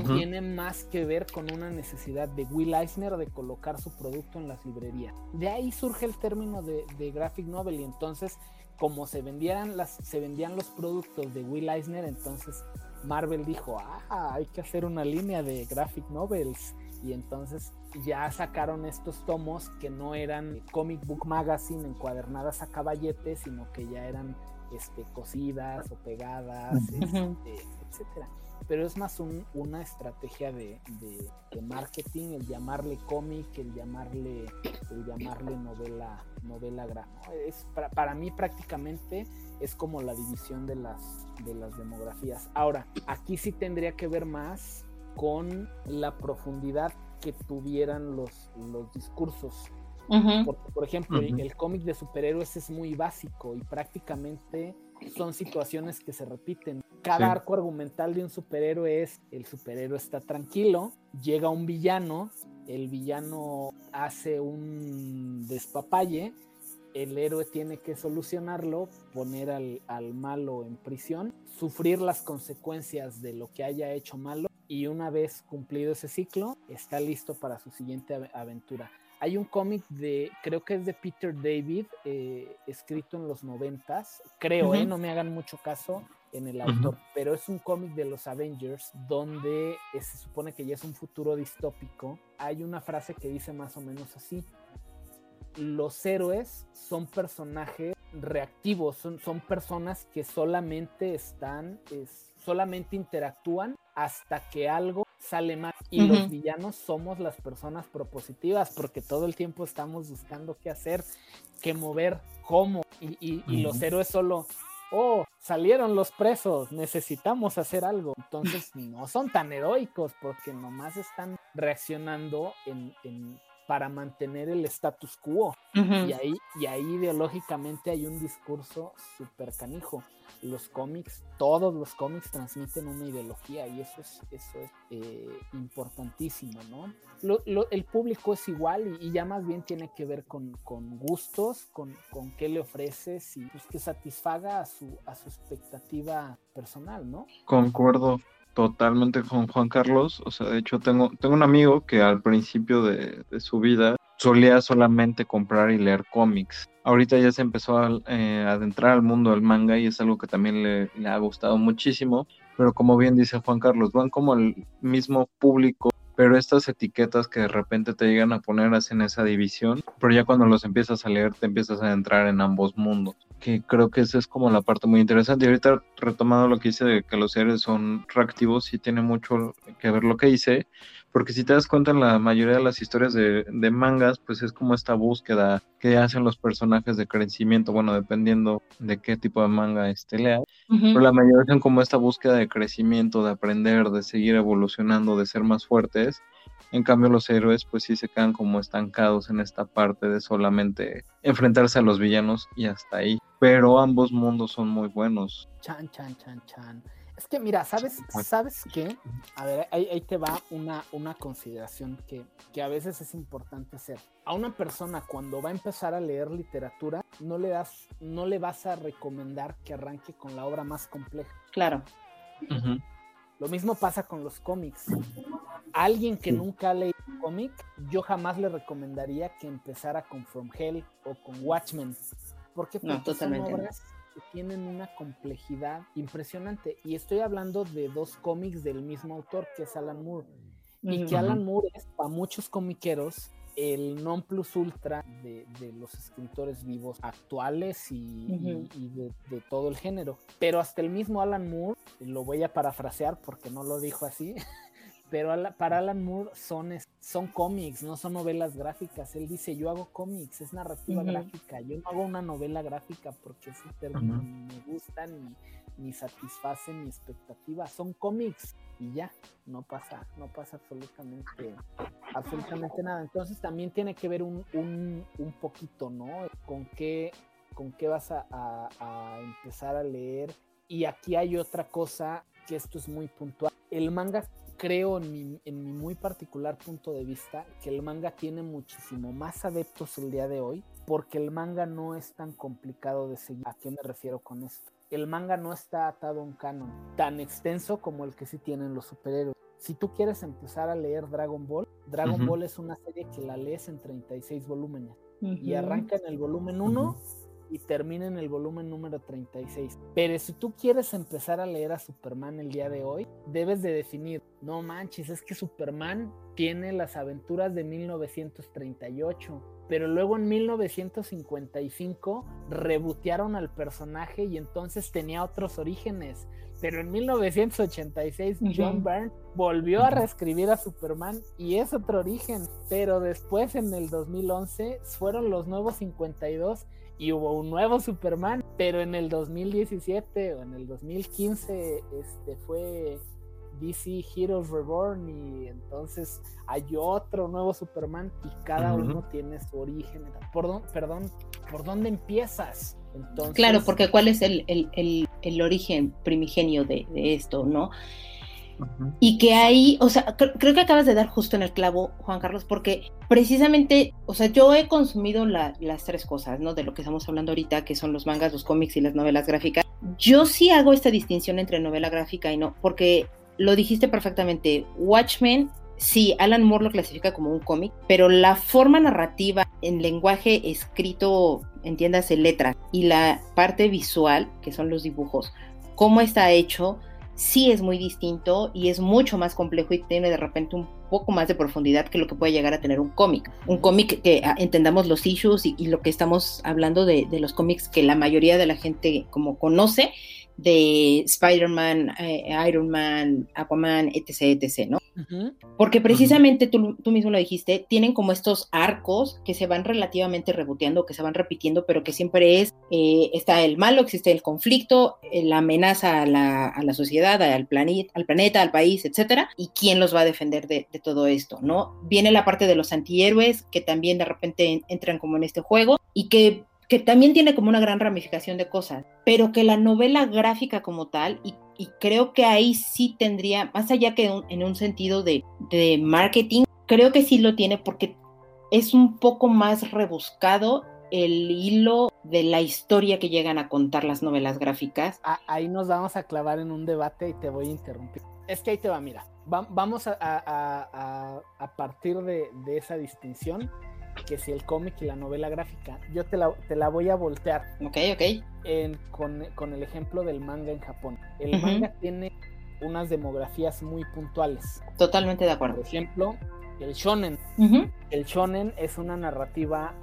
tiene más que ver con una necesidad de Will Eisner de colocar su producto en las librerías. De ahí surge el término de, de graphic novel y entonces como se vendían las se vendían los productos de Will Eisner, entonces Marvel dijo, ah, hay que hacer una línea de graphic novels. Y entonces ya sacaron estos tomos que no eran comic book magazine encuadernadas a caballete, sino que ya eran este, cosidas o pegadas, este, etcétera. Pero es más una estrategia de, marketing, el llamarle cómic, el llamarle, el llamarle novela, novela gráfica. Es, para, para mí prácticamente es como la división de las, de las demografías. Ahora, aquí sí tendría que ver más con la profundidad que tuvieran los, los discursos. Porque, por ejemplo, el, cómic de superhéroes es muy básico y prácticamente son situaciones que se repiten. Cada arco argumental de un superhéroe es el superhéroe está tranquilo, llega un villano, el villano hace un despapalle el héroe tiene que solucionarlo, poner al, malo en prisión, sufrir las consecuencias de lo que haya hecho malo y una vez cumplido ese ciclo, está listo para su siguiente aventura. Hay un cómic de, creo que es de Peter David, eh, escrito en los noventas, creo, eh, no me hagan mucho caso en el autor, pero es un cómic de los Avengers donde eh, se supone que ya es un futuro distópico. Hay una frase que dice más o menos así, los héroes son personajes reactivos, son, son personas que solamente están, solamente interactúan hasta que algo sale mal. Y los villanos somos las personas propositivas porque todo el tiempo estamos buscando qué hacer, qué mover, cómo. Y, los héroes solo, oh, salieron los presos, necesitamos hacer algo. Entonces no son tan heroicos porque nomás están reaccionando en para mantener el status quo. y, ahí, y ahí ideológicamente hay un discurso súper canijo. Los cómics, todos los cómics transmiten una ideología y eso es, eso es eh, importantísimo, ¿no? el público es igual y, ya más bien tiene que ver con, gustos, con, con, qué le ofreces y pues, que satisfaga a su, a su expectativa personal, ¿no? Concuerdo totalmente con Juan Carlos. O sea, de hecho tengo, tengo un amigo que al principio de, su vida solía solamente comprar y leer cómics. Ahorita ya se empezó a eh, adentrar al mundo del manga y es algo que también le, ha gustado muchísimo. Pero como bien dice Juan Carlos, van como el mismo público pero estas etiquetas que de repente te llegan a poner hacen esa división, pero ya cuando los empiezas a leer te empiezas a entrar en ambos mundos, que creo que esa es como la parte muy interesante. Y ahorita retomando lo que dice de que los seres son reactivos, sí tiene mucho que ver lo que hice, porque si te das cuenta en la mayoría de las historias de, mangas, pues es como esta búsqueda que hacen los personajes de crecimiento, bueno, dependiendo de qué tipo de manga este lea, pero la mayoría son como esta búsqueda de crecimiento, de aprender, de seguir evolucionando, de ser más fuertes. En cambio, los héroes, pues sí se quedan como estancados en esta parte de solamente enfrentarse a los villanos y hasta ahí. Pero ambos mundos son muy buenos. Chan, chan, chan, chan. Es que mira, ¿sabes, ¿sabes qué? A ver, ahí, te va una, una consideración que, que, a veces es importante hacer. A una persona cuando va a empezar a leer literatura, no le das, no le vas a recomendar que arranque con la obra más compleja. Claro. Lo mismo pasa con los cómics. Alguien que nunca ha leído un cómic, yo jamás le recomendaría que empezara con From Hell o con Watchmen. Porque, no, totalmente tienen una complejidad impresionante. Y estoy hablando de dos cómics del mismo autor, que es Alan Moore. Y que Alan Moore es, para muchos comiqueros, el non plus ultra de, los escritores vivos actuales y, de, todo el género. Pero hasta el mismo Alan Moore, lo voy a parafrasear porque no lo dijo así, pero para Alan Moore son, son cómics, no son novelas gráficas. Él dice, yo hago cómics, es narrativa gráfica, yo no hago una novela gráfica porque ese término me gusta ni, ni satisface mi expectativa, son cómics y ya, no pasa, no pasa absolutamente, absolutamente nada. Entonces también tiene que ver un, un, poquito, ¿no? Con qué, con qué vas a, a empezar a leer. Y aquí hay otra cosa que esto es muy puntual. El manga creo en mi, en mi muy particular punto de vista que el manga tiene muchísimo más adeptos el día de hoy porque el manga no es tan complicado de seguir. ¿A qué me refiero con esto? El manga no está atado a un canon tan extenso como el que sí tienen los superhéroes. Si tú quieres empezar a leer Dragon Ball, Dragon Ball es una serie que la lees en 36 volúmenes y arranca en el volumen 1 y termina en el volumen número 36. Pero si tú quieres empezar a leer a Superman el día de hoy, debes de definir, no manches, es que Superman tiene las aventuras de 1938 pero luego en 1955 rebotearon al personaje y entonces tenía otros orígenes. Pero en 1986 John Byrne volvió a reescribir a Superman y es otro origen. Pero después en el 2011 fueron los nuevos 52 y hubo un nuevo Superman, pero en el 2017 o en el 2015 este fue DC Heroes Reborn y entonces hay otro nuevo Superman y cada uno tiene su origen. ¿Por perdón, ¿por dónde empiezas? Entonces, claro, porque cuál es el, el, origen primigenio de, de esto, ¿no? Y que hay, o sea, creo que acabas de dar justo en el clavo, Juan Carlos, porque precisamente, o sea, yo he consumido las tres cosas, ¿no? De lo que estamos hablando ahorita, que son los mangas, los cómics y las novelas gráficas. Yo sí hago esta distinción entre novela gráfica y no, porque lo dijiste perfectamente, Watchmen, sí, Alan Moore lo clasifica como un cómic, pero la forma narrativa en lenguaje escrito, entiéndase letras, y la parte visual, que son los dibujos, cómo está hecho, sí es muy distinto y es mucho más complejo y tiene de repente un poco más de profundidad que lo que puede llegar a tener un cómic. Un cómic que ah, entendamos los issues y, lo que estamos hablando de, de, los cómics que la mayoría de la gente como conoce de Spider-Man, eh, Iron Man, Aquaman, etc., etc., ¿no? Porque precisamente tú, tú, mismo lo dijiste, tienen como estos arcos que se van relativamente reboteando, que se van repitiendo, pero que siempre es, eh, está el malo, existe el conflicto, eh, la amenaza a la, a la sociedad, al, planeta, al planeta, al país, etcétera, y quién los va a defender de, de todo esto, ¿no? Viene la parte de los antihéroes que también de repente entran como en este juego y que que también tiene como una gran ramificación de cosas, pero que la novela gráfica como tal, y, creo que ahí sí tendría, más allá que en un sentido de, marketing, creo que sí lo tiene porque es un poco más rebuscado el hilo de la historia que llegan a contar las novelas gráficas. ahí nos vamos a clavar en un debate y te voy a interrumpir. Es que ahí te va, mira, vamos a, partir de, de, esa distinción que si el cómic y la novela gráfica. Yo te la, te la voy a voltear. Ok, ok. En, con, con, el ejemplo del manga en Japón. El manga tiene unas demografías muy puntuales. Totalmente de acuerdo. Por ejemplo, el shonen. El shonen es una narrativa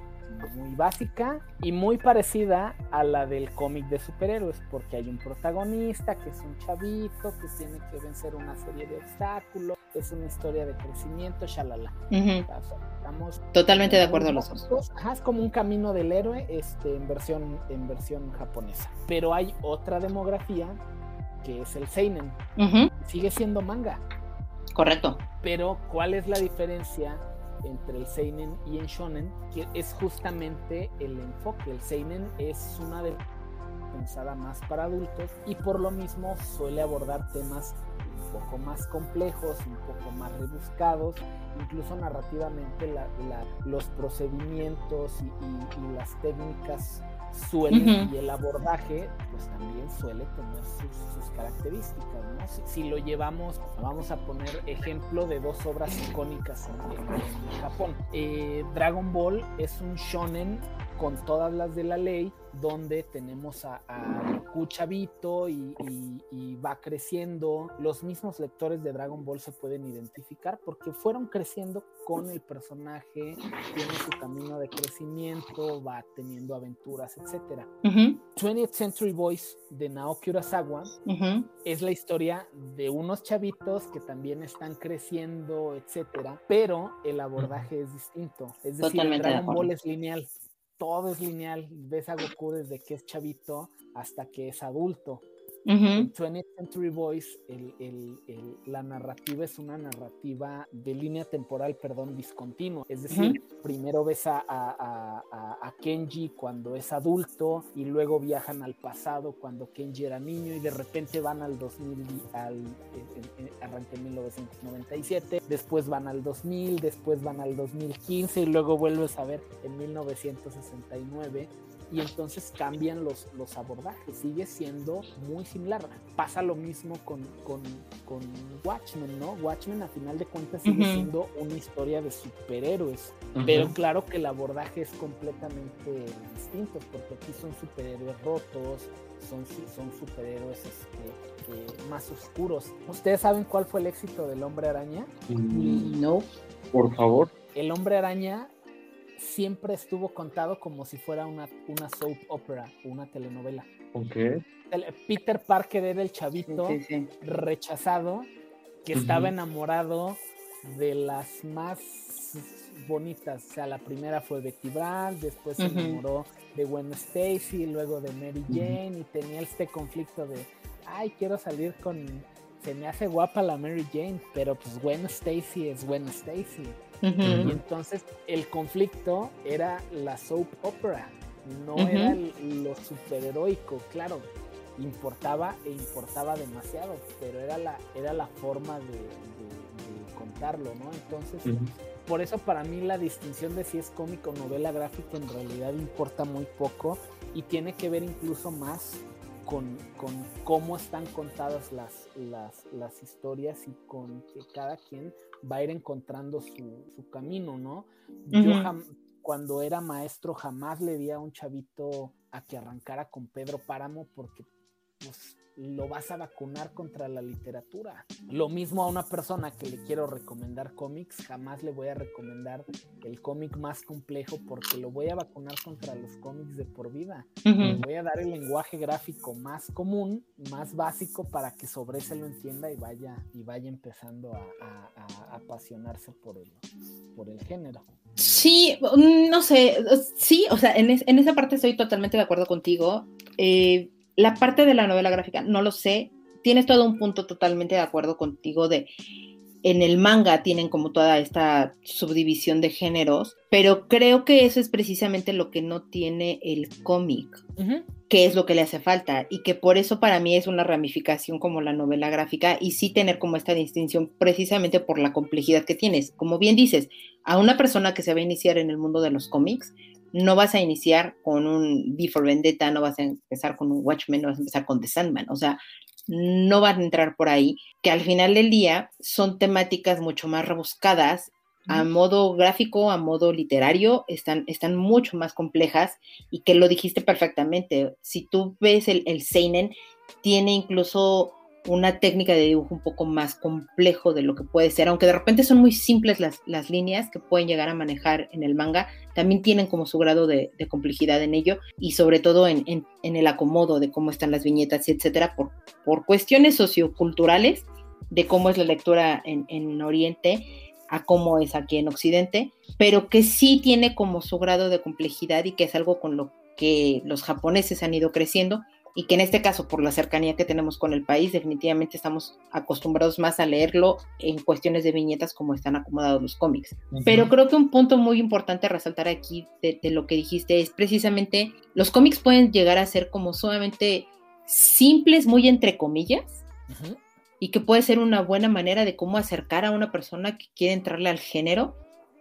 muy básica y muy parecida a la del cómic de superhéroes, porque hay un protagonista que es un chavito que tiene que vencer una serie de obstáculos, es una historia de crecimiento, shalala. Estamos Totalmente de acuerdo los dos. es como un camino del héroe este, en, versión, en versión japonesa. Pero hay otra demografía que es el Seinen. Sigue siendo manga. Correcto. Pero, ¿cuál es la diferencia entre el seinen y el shonen, que es justamente el enfoque. El seinen es una de pensada más para adultos y por lo mismo suele abordar temas un poco más complejos, un poco más rebuscados, incluso narrativamente los procedimientos y las técnicas suele y el abordaje pues también suele tener sus, características ¿no? si, lo llevamos vamos a poner ejemplo de dos obras icónicas en, Japón eh, Dragon Ball es un shonen con todas las de la ley donde tenemos a, Goku chavito y, va creciendo. Los mismos lectores de Dragon Ball se pueden identificar porque fueron creciendo con el personaje, tiene su camino de crecimiento, va teniendo aventuras, etc. 20th Century Boys de Naoki Urasawa es la historia de unos chavitos que también están creciendo, etcétera, pero el abordaje es distinto. Es decir, Dragon Ball es lineal todo es lineal. Ves a Goku desde que es chavito hasta que es adulto. En 20th Century Boys, la narrativa es una narrativa de línea temporal, perdón, discontinua. Es decir, primero ves a, Kenji cuando es adulto y luego viajan al pasado cuando Kenji era niño y de repente van al 2000, al, arranque en 1997, después van al 2000, después van al 2015 y luego vuelves a ver en 1969 y entonces cambian los, los abordajes, sigue siendo muy similar. Pasa lo mismo con, con, con, Watchmen, ¿no? Watchmen a final de cuentas sigue siendo una historia de superhéroes, pero claro que el abordaje es completamente distinto, porque aquí son superhéroes rotos, son, son superhéroes este, más oscuros. ¿Ustedes saben cuál fue el éxito del hombre araña? Mm, no. Por favor. El hombre araña siempre estuvo contado como si fuera una, una soap opera, una telenovela. Ok. Peter Parker era el chavito rechazado que estaba enamorado de las más bonitas. O sea, la primera fue Betty Brant, después se enamoró de Gwen Stacy, luego de Mary Jane, y tenía este conflicto de, ay, quiero salir con, se me hace guapa la Mary Jane, pero pues Gwen Stacy es Gwen Stacy. Y entonces el conflicto era la soap opera, no era lo superheroico, claro, importaba e importaba demasiado, pero era la, era la forma de, contarlo, ¿no? Entonces, por eso para mí la distinción de si es cómico o novela gráfica en realidad importa muy poco y tiene que ver incluso más con, cómo están contadas las, las, historias y con que cada quien va a ir encontrando su, camino, ¿no? Yo cuando era maestro jamás le di a un chavito a que arrancara con Pedro Páramo porque pues lo vas a vacunar contra la literatura. Lo mismo a una persona que le quiero recomendar cómics, jamás le voy a recomendar el cómic más complejo porque lo voy a vacunar contra los cómics de por vida. Le voy a dar el lenguaje gráfico más común, más básico para que sobre se lo entienda y vaya, y vaya empezando a, apasionarse por el, por el género. Sí, no sé, sí, o sea, en, en esa parte estoy totalmente de acuerdo contigo. Eh, la parte de la novela gráfica, no lo sé. Tienes todo un punto totalmente de acuerdo contigo de en el manga tienen como toda esta subdivisión de géneros, pero creo que eso es precisamente lo que no tiene el cómic, que es lo que le hace falta y que por eso para mí es una ramificación como la novela gráfica y sí tener como esta distinción precisamente por la complejidad que tienes. Como bien dices, a una persona que se va a iniciar en el mundo de los cómics, no vas a iniciar con un Before Vendetta, no vas a empezar con un Watchmen, no vas a empezar con The Sandman, o sea, no van a entrar por ahí, que al final del día son temáticas mucho más rebuscadas, a modo gráfico, a modo literario, están, están mucho más complejas y que lo dijiste perfectamente. Si tú ves el, el Seinen, tiene incluso una técnica de dibujo un poco más complejo de lo que puede ser, aunque de repente son muy simples las, las líneas que pueden llegar a manejar en el manga, también tienen como su grado de, complejidad en ello y sobre todo en, en, el acomodo de cómo están las viñetas etcétera, por, por cuestiones socioculturales de cómo es la lectura en, en Oriente a cómo es aquí en Occidente, pero que sí tiene como su grado de complejidad y que es algo con lo que los japoneses han ido creciendo y que en este caso, por la cercanía que tenemos con el país, definitivamente estamos acostumbrados más a leerlo en cuestiones de viñetas como están acomodados los cómics. Pero creo que un punto muy importante a resaltar aquí de, lo que dijiste es precisamente los cómics pueden llegar a ser como sumamente simples, muy entre comillas, y que puede ser una buena manera de cómo acercar a una persona que quiere entrarle al género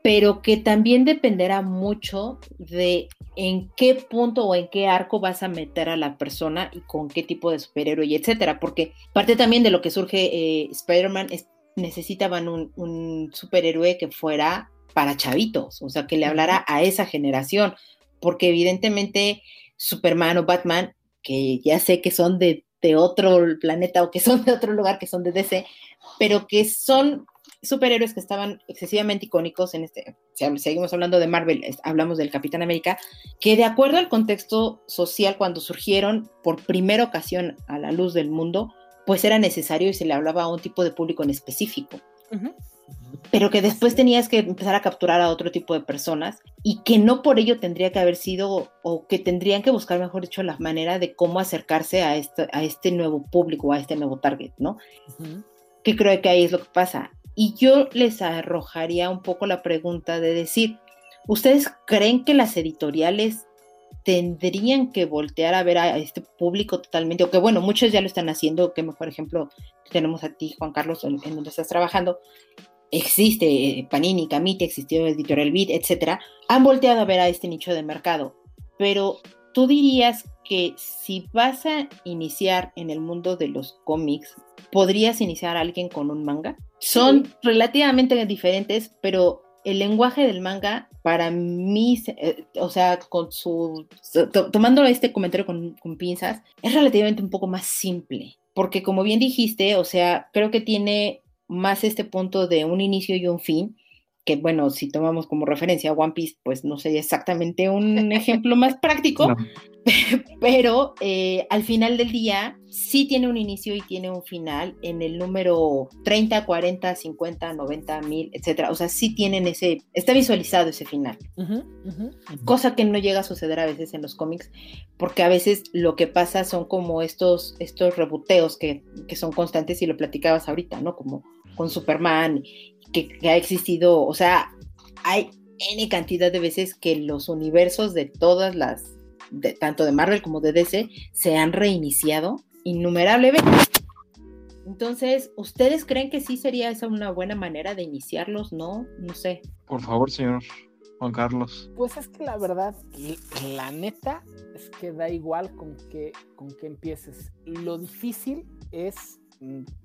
pero que también dependerá mucho de en qué punto o en qué arco vas a meter a la persona y con qué tipo de superhéroe y etcétera, porque parte también de lo que surge eh, Spider-Man es necesitaban un, un, superhéroe que fuera para chavitos, o sea, que le hablara a esa generación, porque evidentemente Superman o Batman que ya sé que son de, de otro planeta o que son de otro lugar, que son de DC, pero que son superhéroes que estaban excesivamente icónicos en este, seguimos hablando de Marvel, hablamos del Capitán América, que de acuerdo al contexto social cuando surgieron por primera ocasión a la luz del mundo, pues era necesario y se le hablaba a un tipo de público en específico pero que después tenías que empezar a capturar a otro tipo de personas y que no por ello tendría que haber sido o que tendrían que buscar, mejor dicho, la manera de cómo acercarse a este, a este nuevo público, a este nuevo target, ¿no? Que creo que ahí es lo que pasa. Y yo les arrojaría un poco la pregunta de decir, ¿ustedes creen que las editoriales tendrían que voltear a ver a este público totalmente, o que bueno, muchos ya lo están haciendo, que mejor ejemplo tenemos a ti, Juan Carlos, en, donde estás trabajando, existe eh, Panini, Camite, existió Editorial Beat, etcétera, han volteado a ver a este nicho de mercado. Pero tú dirías que si vas a iniciar en el mundo de los cómics, ¿podrías iniciar a alguien con un manga? Son relativamente diferentes, pero el lenguaje del manga, para mí, eh, o sea, con su. tomando este comentario con, con pinzas, es relativamente un poco más simple. Porque, como bien dijiste, o sea, creo que tiene más este punto de un inicio y un fin, que bueno, si tomamos como referencia One Piece, pues no sería exactamente un ejemplo más práctico, pero eh, al final del día sí tiene un inicio y tiene un final en el número 30, 40, 50, 90, 1000, etcétera. O sea, sí tienen ese, está visualizado ese final. Cosa que no llega a suceder a veces en los cómics, porque a veces lo que pasa son como estos, estos reboteos que, que son constantes y lo platicabas ahorita, ¿no? Como con Superman, que, ha existido, o sea, hay N cantidad de veces que los universos de todas las, de, tanto de Marvel como de DC, se han reiniciado innumerablemente. Entonces, ¿ustedes creen que sí sería esa una buena manera de iniciarlos? No, no sé. Por favor, señor Juan Carlos. Pues es que la verdad, la neta, es que da igual con que, con que empieces. Lo difícil es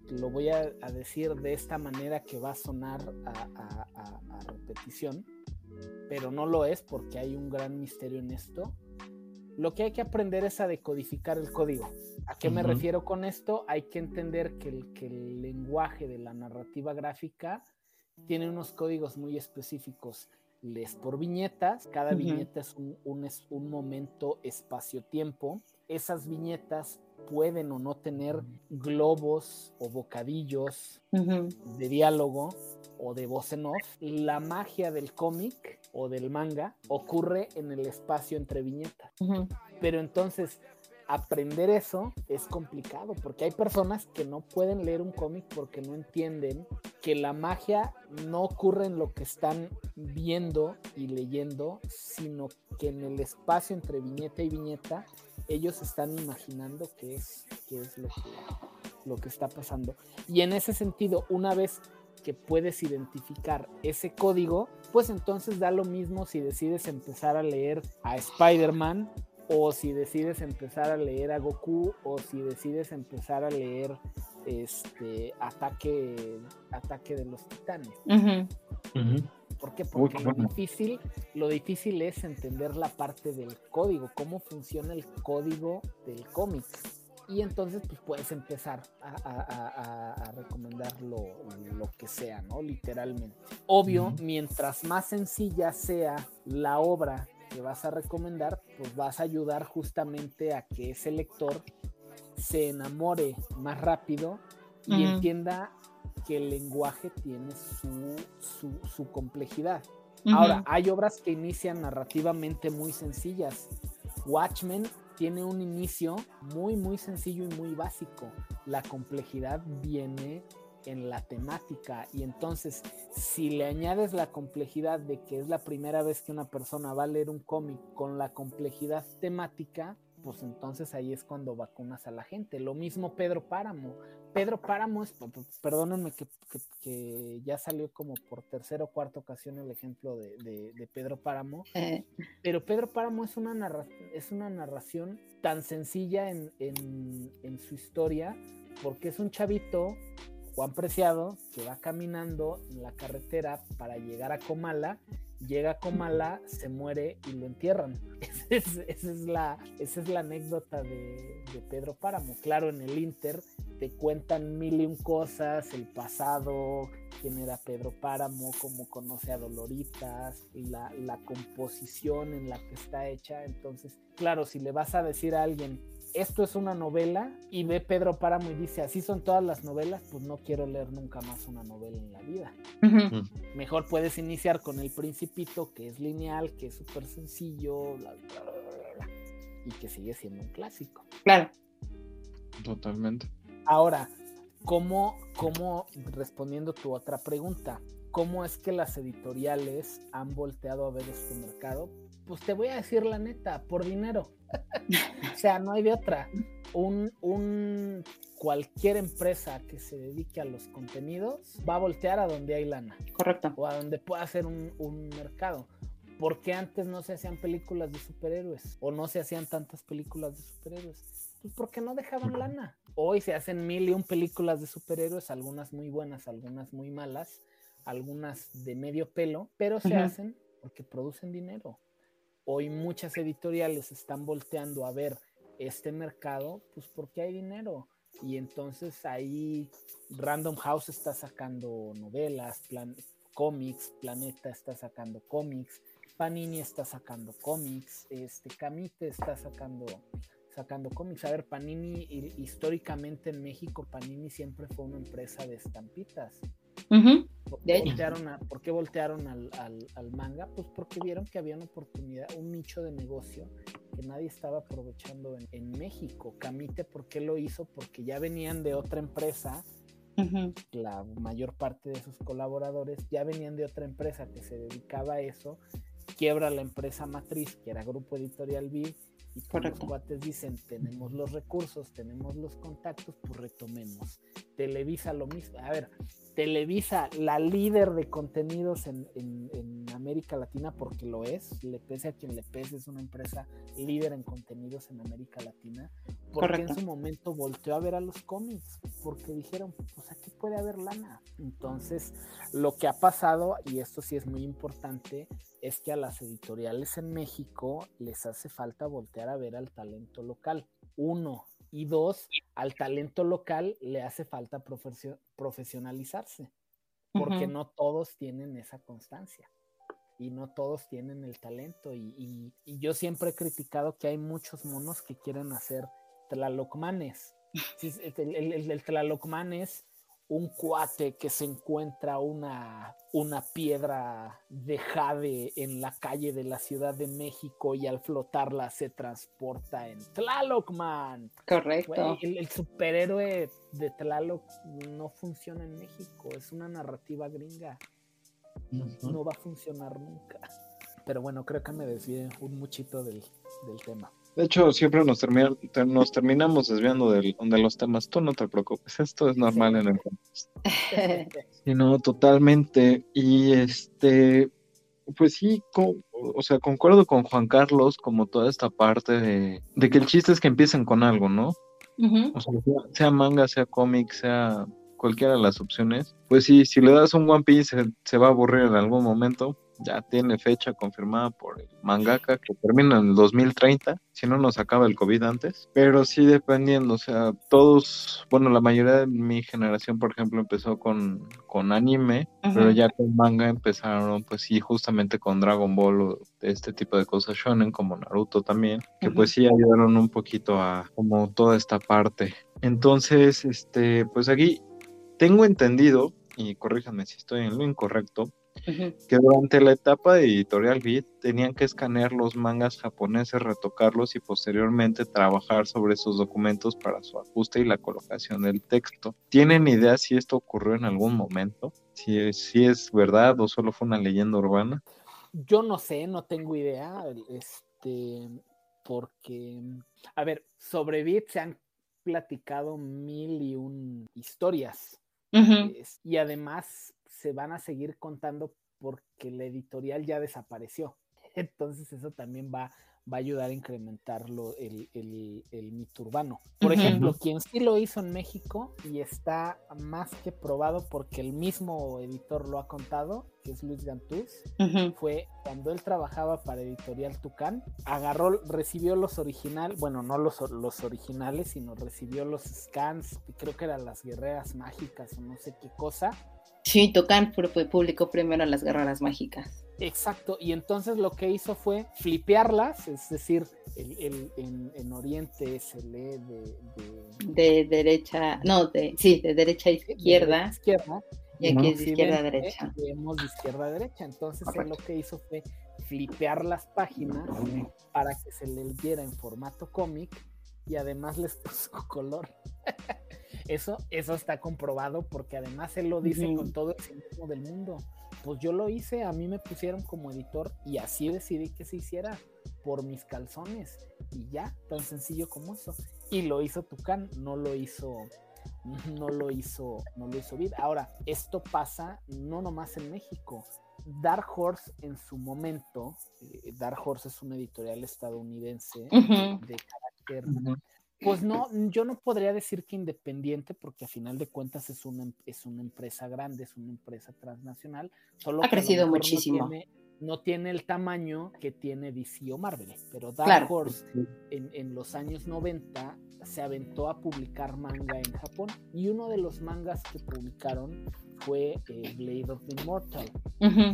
lo voy a, decir de esta manera que va a sonar a, repetición, pero no lo es porque hay un gran misterio en esto. Lo que hay que aprender es a decodificar el código. ¿A qué me refiero con esto? Hay que entender que el, que el lenguaje de la narrativa gráfica tiene unos códigos muy específicos. Les por viñetas, cada viñeta es un, un, un momento espacio-tiempo. Esas viñetas pueden o no tener globos o bocadillos de diálogo o de voz en off. La magia del cómic o del manga ocurre en el espacio entre viñetas. Pero entonces, aprender eso es complicado porque hay personas que no pueden leer un cómic porque no entienden que la magia no ocurre en lo que están viendo y leyendo, sino que en el espacio entre viñeta y viñeta ellos están imaginando qué es, qué es lo, que, lo que está pasando. Y en ese sentido, una vez que puedes identificar ese código, pues entonces da lo mismo si decides empezar a leer a Spider-Man o si decides empezar a leer a Goku o si decides empezar a leer este ataque ataque de los titanes. ¿Por qué? Porque lo, difícil, lo difícil es entender la parte del código, cómo funciona el código del cómic. Y entonces pues puedes empezar a, recomendar lo, que sea, ¿no? Literalmente. Obvio, mientras más sencilla sea la obra que vas a recomendar, pues vas a ayudar justamente a que ese lector se enamore más rápido y entienda que el lenguaje tiene su, su, complejidad. Ahora, hay obras que inician narrativamente muy sencillas. Watchmen tiene un inicio muy, muy sencillo y muy básico. La complejidad viene en la temática y entonces si le añades la complejidad de que es la primera vez que una persona va a leer un cómic con la complejidad temática, pues entonces ahí es cuando vacunas a la gente. Lo mismo Pedro Páramo. Pedro Páramo es, perdónenme que, ya salió como por tercera o cuarta ocasión el ejemplo de, Pedro Páramo, eh. pero Pedro Páramo es una, es una narración tan sencilla en, en su historia, porque es un chavito, Juan Preciado, que va caminando en la carretera para llegar a Comala llega Comala, se muere y lo entierran. Esa es, la, esa es la anécdota de, Pedro Páramo. Claro, en el Inter te cuentan mil y un cosas, el pasado, quién era Pedro Páramo, cómo conoce a Doloritas, la, la composición en la que está hecha. Entonces, claro, si le vas a decir a alguien, esto es una novela y ve Pedro Páramo y dice, así son todas las novelas, pues no quiero leer nunca más una novela en la vida. Mejor puedes iniciar con El Principito, que es lineal, que es súper sencillo, y que sigue siendo un clásico. Claro. Totalmente. Ahora, ¿cómo, cómo, respondiendo tu otra pregunta, cómo es que las editoriales han volteado a ver este mercado? Pues te voy a decir la neta, por dinero o sea, no hay de otra. Un, un, cualquier empresa que se dedique a los contenidos va a voltear a donde hay lana. Correcto. O a donde pueda hacer un, un mercado. ¿Por qué antes no se hacían películas de superhéroes? ¿O no se hacían tantas películas de superhéroes? Pues porque no dejaban lana. Hoy se hacen mil y un películas de superhéroes, algunas muy buenas, algunas muy malas, algunas de medio pelo, pero se hacen porque producen dinero hoy muchas editoriales están volteando a ver este mercado, pues porque hay dinero. Y entonces ahí Random House está sacando novelas, cómics, Planeta está sacando cómics, Panini está sacando cómics, este Camite está sacando sacando cómics. A ver, Panini históricamente en México Panini siempre fue una empresa de estampitas. ¿Por, qué voltearon, al, manga? Pues porque vieron que había una oportunidad, un nicho de negocio que nadie estaba aprovechando en, México. Camite, ¿por qué lo hizo? Porque ya venían de otra empresa. La mayor parte de sus colaboradores ya venían de otra empresa que se dedicaba a eso. Quiebra la empresa matriz, que era Grupo Editorial B, y pues los cuates dicen, tenemos los recursos, tenemos los contactos, pues retomemos. Televisa lo mismo. A ver, Televisa, la líder de contenidos en, América Latina, porque lo es, le pese a quien le pese, es una empresa líder en contenidos en América Latina, porque en su momento volteó a ver a los cómics, porque dijeron, pues aquí puede haber lana. Entonces, lo que ha pasado, y esto sí es muy importante, es que a las editoriales en México les hace falta voltear a ver al talento local. Uno, y dos, al talento local le hace falta profesionalizarse, porque no todos tienen esa constancia y no todos tienen el talento. Y, yo siempre he criticado que hay muchos monos que quieren hacer tlalocmanes. El, el, el, un cuate que se encuentra una, una piedra de jade en la calle de la Ciudad de México y al flotarla se transporta en Tlaloc, man. Correcto. el, superhéroe de Tlaloc no funciona en México, es una narrativa gringa. No va a funcionar nunca. Pero bueno, creo que me desvié un muchito del, del tema. De hecho, siempre nos, nos terminamos desviando de, los temas. Tú no te preocupes, esto es normal en el sí, no, totalmente. Y este, pues sí, o sea, concuerdo con Juan Carlos como toda esta parte de, que el chiste es que empiecen con algo, ¿no? O sea, sea manga, sea cómic, sea cualquiera de las opciones. Pues sí, si le das un One Piece se, se va a aburrir en algún momento ya tiene fecha confirmada por el mangaka que termina en el 2030, si no nos acaba el COVID antes, pero sí dependiendo, o sea, todos, bueno, la mayoría de mi generación, por ejemplo, empezó con, con anime, pero ya con manga empezaron, pues sí, justamente con Dragon Ball o este tipo de cosas shonen, como Naruto también, que pues sí ayudaron un poquito a como toda esta parte. Entonces, este, pues aquí tengo entendido, y corríjanme si estoy en lo incorrecto, que durante la etapa de Editorial Beat tenían que escanear los mangas japoneses, retocarlos y posteriormente trabajar sobre esos documentos para su ajuste y la colocación del texto. ¿Tienen idea si esto ocurrió en algún momento? Si, si es verdad o solo fue una leyenda urbana. Yo no sé, no tengo idea, este, porque, a ver, sobre Beat se han platicado mil y un historias. y además se van a seguir contando porque la editorial ya desapareció. Entonces eso también va, va a ayudar a incrementar el, el, mito urbano. Por ejemplo, quien sí lo hizo en México y está más que probado porque el mismo editor lo ha contado, que es Luis Gantuz, fue cuando él trabajaba para Editorial Tucán, agarró, recibió los originales, bueno, no los, los originales, sino recibió los scans, creo que eran las guerreras mágicas o no sé qué cosa. Sí, Tucán publicó primero las guerreras mágicas. Exacto, y entonces lo que hizo fue flipearlas, es decir, el, en, Oriente se lee de, de, derecha, no, de, sí, de derecha a izquierda. izquierda y aquí es de izquierda a derecha. Vemos de izquierda a derecha, entonces él lo que hizo fue flipear las páginas para que se le viera en formato cómic y además les puso color. eso, eso está comprobado porque además él lo dice con todo el cinismo del mundo pues yo lo hice, a mí me pusieron como editor y así decidí que se hiciera por mis calzones y ya, tan sencillo como eso. Y lo hizo Tucán, no lo hizo no lo hizo, no lo hizo Vid. Ahora, esto pasa no nomás en México. Dark Horse en su momento, eh, Dark Horse es una editorial estadounidense de pues no, yo no podría decir que independiente, porque a final de cuentas es una, es una empresa grande, es una empresa transnacional. Solo ha crecido muchísimo. No tiene, el tamaño que tiene DC o Marvel, pero Dark Horse en, en, los años 90 se aventó a publicar manga en Japón y uno de los mangas que publicaron fue eh, Blade of the Immortal.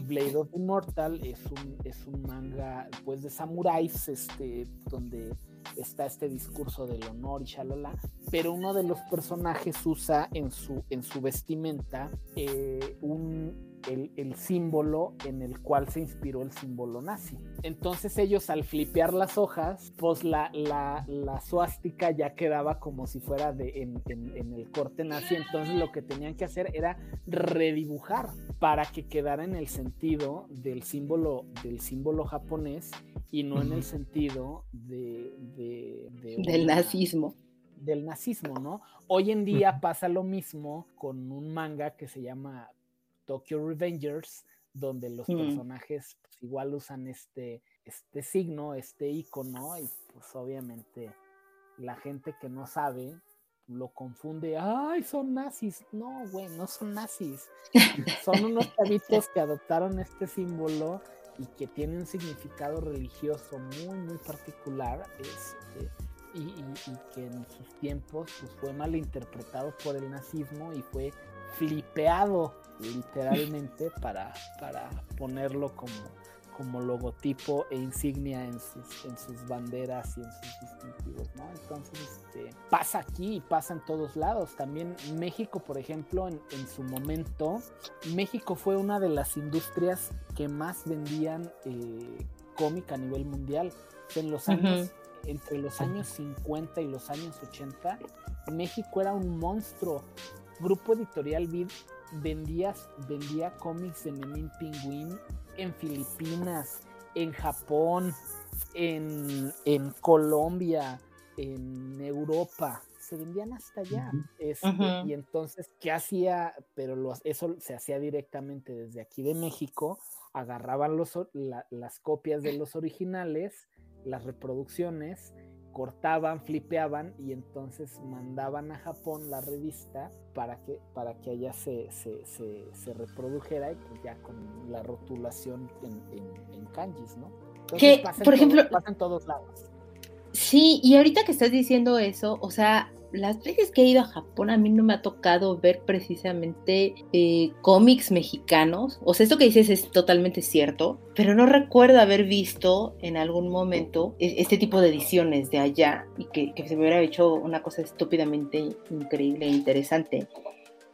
Blade of the Immortal es un, es un manga pues de samuráis, este, donde está este discurso del honor y shalala, pero uno de los personajes usa en su, en su vestimenta eh, un el, símbolo en el cual se inspiró el símbolo nazi. Entonces ellos al flipear las hojas, pues la, la, la suástica ya quedaba como si fuera de, en, en, el corte nazi, entonces lo que tenían que hacer era redibujar para que quedara en el sentido del símbolo, del símbolo japonés y no en el sentido de, del nazismo del nazismo, ¿no? Hoy en día pasa lo mismo con un manga que se llama Tokyo Revengers, donde los mm. personajes pues, igual usan este, este signo, este icono, y pues obviamente la gente que no sabe lo confunde, ay, son nazis. No, güey, no son nazis. son unos chavitos que adoptaron este símbolo y que tiene un significado religioso muy, muy particular. Este, y, y, que en sus tiempos pues, fue mal interpretado por el nazismo y fue flipeado literalmente para, para ponerlo como, como logotipo e insignia en sus, en sus banderas y en sus distintivos, ¿no? Entonces, este, pasa aquí y pasa en todos lados. También México, por ejemplo, en, su momento, México fue una de las industrias que más vendían eh, cómic a nivel mundial. En los años, entre los años 50 y los años 80, México era un monstruo. Grupo Editorial Vid vendía, vendía cómics de Menin Penguin en Filipinas, en Japón, en, Colombia, en Europa. Se vendían hasta allá. Este, y entonces, ¿qué hacía? Pero eso se hacía directamente desde aquí de México. Agarraban los, las copias de los originales, las reproducciones, cortaban, flipeaban y entonces mandaban a Japón la revista para que, para que allá se, se, reprodujera y pues ya con la rotulación en, kanjis, ¿no? que, por ejemplo, pasa en todos lados. Sí, y ahorita que estás diciendo eso, o sea, las veces que he ido a Japón a mí no me ha tocado ver precisamente eh, cómics mexicanos. O sea, esto que dices es totalmente cierto, pero no recuerdo haber visto en algún momento e, este tipo de ediciones de allá y que, se me hubiera hecho una cosa estúpidamente increíble e interesante.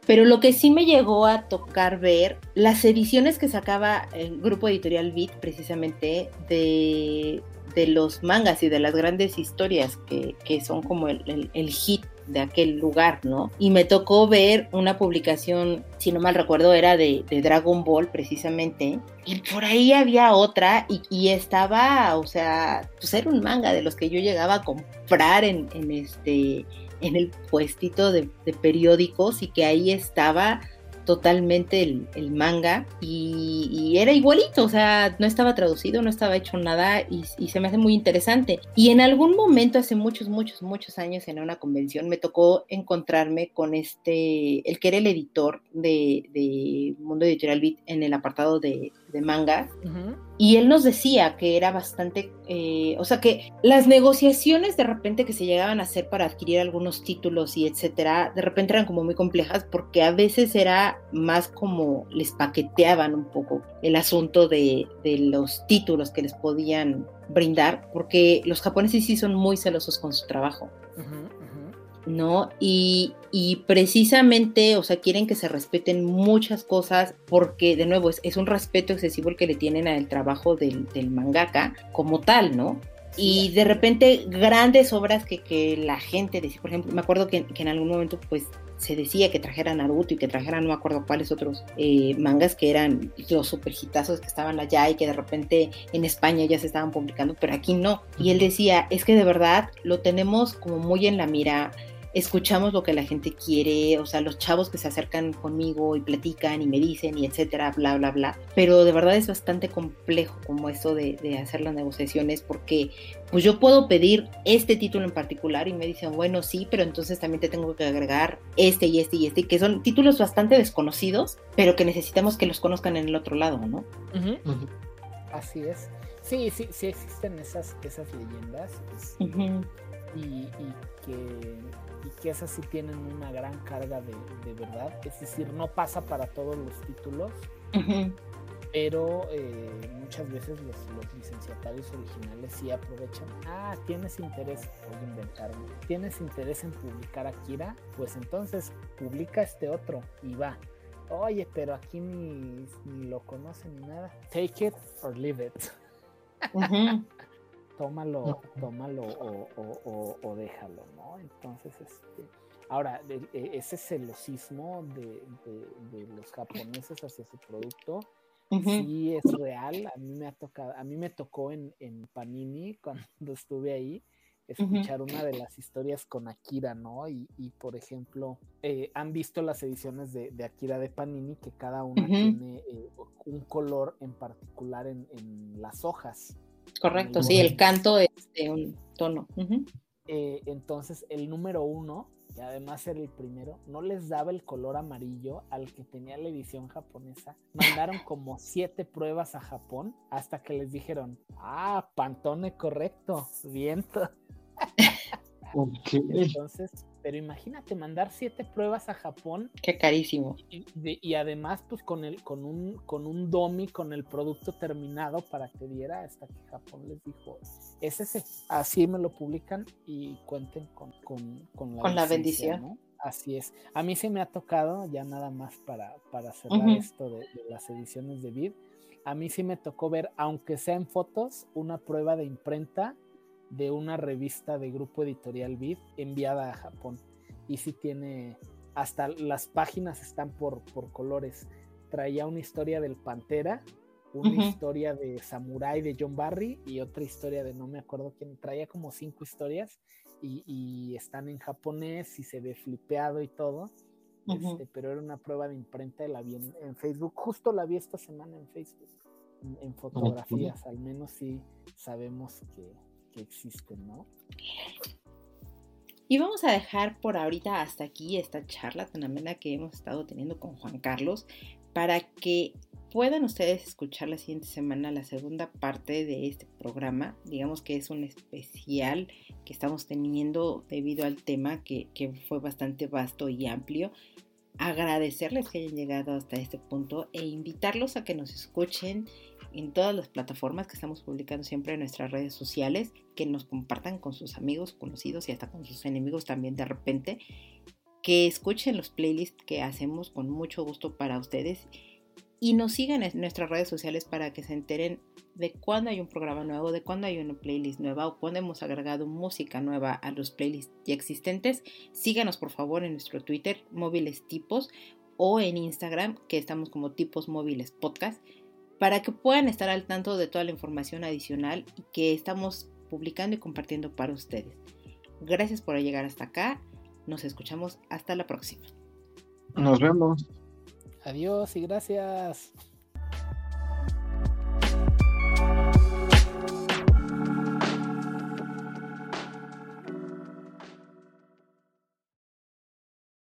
Pero lo que sí me llegó a tocar ver, las ediciones que sacaba el grupo editorial Beat precisamente de, de los mangas y de las grandes historias que, que son como el, el, hit de aquel lugar, ¿no? Y me tocó ver una publicación, si no mal recuerdo, era de, Dragon Ball precisamente, y por ahí había otra y, estaba, o sea, pues era un manga de los que yo llegaba a comprar en, este en el puestito de, periódicos y que ahí estaba totalmente el, manga y, era igualito, o sea, no estaba traducido, no estaba hecho nada y, se me hace muy interesante. Y en algún momento, hace muchos, muchos, muchos años en una convención, me tocó encontrarme con este, el que era el editor de, Mundo Editorial Beat en el apartado de, manga. Y él nos decía que era bastante, eh, o sea, que las negociaciones de repente que se llegaban a hacer para adquirir algunos títulos y etcétera, de repente eran como muy complejas porque a veces era más como les paqueteaban un poco el asunto de, los títulos que les podían brindar, porque los japoneses sí son muy celosos con su trabajo. ¿No? Y, precisamente, o sea, quieren que se respeten muchas cosas porque, de nuevo, es, un respeto excesivo el que le tienen al trabajo del, mangaka como tal, ¿no? Y de repente grandes obras que, que la gente decía, por ejemplo, me acuerdo que, que en algún momento pues se decía que trajera Naruto y que trajera no me acuerdo cuáles otros eh, mangas que eran los superhitazos que estaban allá y que de repente en España ya se estaban publicando, pero aquí no. Y él decía, es que de verdad lo tenemos como muy en la mira escuchamos lo que la gente quiere, o sea, los chavos que se acercan conmigo y platican y me dicen y etcétera, bla, bla, bla. Pero de verdad es bastante complejo como esto de, hacer las negociaciones porque pues yo puedo pedir este título en particular y me dicen, bueno, sí, pero entonces también te tengo que agregar este y este y este, que son títulos bastante desconocidos, pero que necesitamos que los conozcan en el otro lado, ¿no? Así es. Sí, sí, sí existen esas, esas leyendas. Este, y, que y que esas sí tienen una gran carga de, verdad. Es decir, no pasa para todos los títulos, pero eh, muchas veces los, los, licenciatarios originales sí aprovechan. Ah, tienes interés, voy a inventarme. Tienes interés en publicar Akira, pues entonces publica este otro y va. Oye, pero aquí ni, lo conocen ni nada. Take it or leave it. Tómalo, tómalo o, déjalo, ¿no? Entonces, este, ahora, e, ese celosismo de, de, los japoneses hacia su producto, sí es real. A mí me ha tocado, a mí me tocó en, Panini cuando estuve ahí escuchar una de las historias con Akira, ¿no? Y, por ejemplo, eh, han visto las ediciones de, Akira de Panini que cada una tiene eh, un color en particular en, en las hojas. Correcto, sí, el canto es de un tono. Eh, entonces, el número uno, y además era el primero, no les daba el color amarillo al que tenía la edición japonesa. Mandaron como siete pruebas a Japón hasta que les dijeron, ah, Pantone correcto, viento. Entonces, pero imagínate mandar siete pruebas a Japón. Qué carísimo. Y, además, pues con el, con un, con un domi, con el producto terminado para que diera, hasta que Japón les dijo, es ese, así me lo publican y cuenten con, la, bendición. Así es. A mí se me ha tocado, ya nada más para, para cerrar esto de, de, las ediciones de Vid, a mí sí me tocó ver, aunque sea en fotos, una prueba de imprenta de una revista de Grupo Editorial Vid enviada a Japón. Y si tiene, hasta las páginas están por, por colores. Traía una historia del Pantera, una historia de Samurai de John Barry y otra historia de no me acuerdo quién. Traía como cinco historias y, están en japonés y se ve flipeado y todo. Este, pero era una prueba de imprenta, la vi en, Facebook, justo la vi esta semana en Facebook, en fotografías, al menos sí sabemos que, que existen, ¿no? Y vamos a dejar por ahorita hasta aquí esta charla tan amena que hemos estado teniendo con Juan Carlos para que puedan ustedes escuchar la siguiente semana la segunda parte de este programa. Digamos que es un especial que estamos teniendo debido al tema que, que fue bastante vasto y amplio. Agradecerles que hayan llegado hasta este punto e invitarlos a que nos escuchen en todas las plataformas que estamos publicando siempre en nuestras redes sociales, que nos compartan con sus amigos, conocidos y hasta con sus enemigos también de repente, que escuchen los playlists que hacemos con mucho gusto para ustedes y nos sigan en nuestras redes sociales para que se enteren de cuándo hay un programa nuevo, de cuándo hay una playlist nueva o cuándo hemos agregado música nueva a los playlists ya existentes. Síganos por favor en nuestro Twitter, móviles tipos, o en Instagram, que estamos como tipos móviles podcast para que puedan estar al tanto de toda la información adicional que estamos publicando y compartiendo para ustedes. Gracias por llegar hasta acá. Nos escuchamos hasta la próxima. Nos vemos. Adiós y gracias.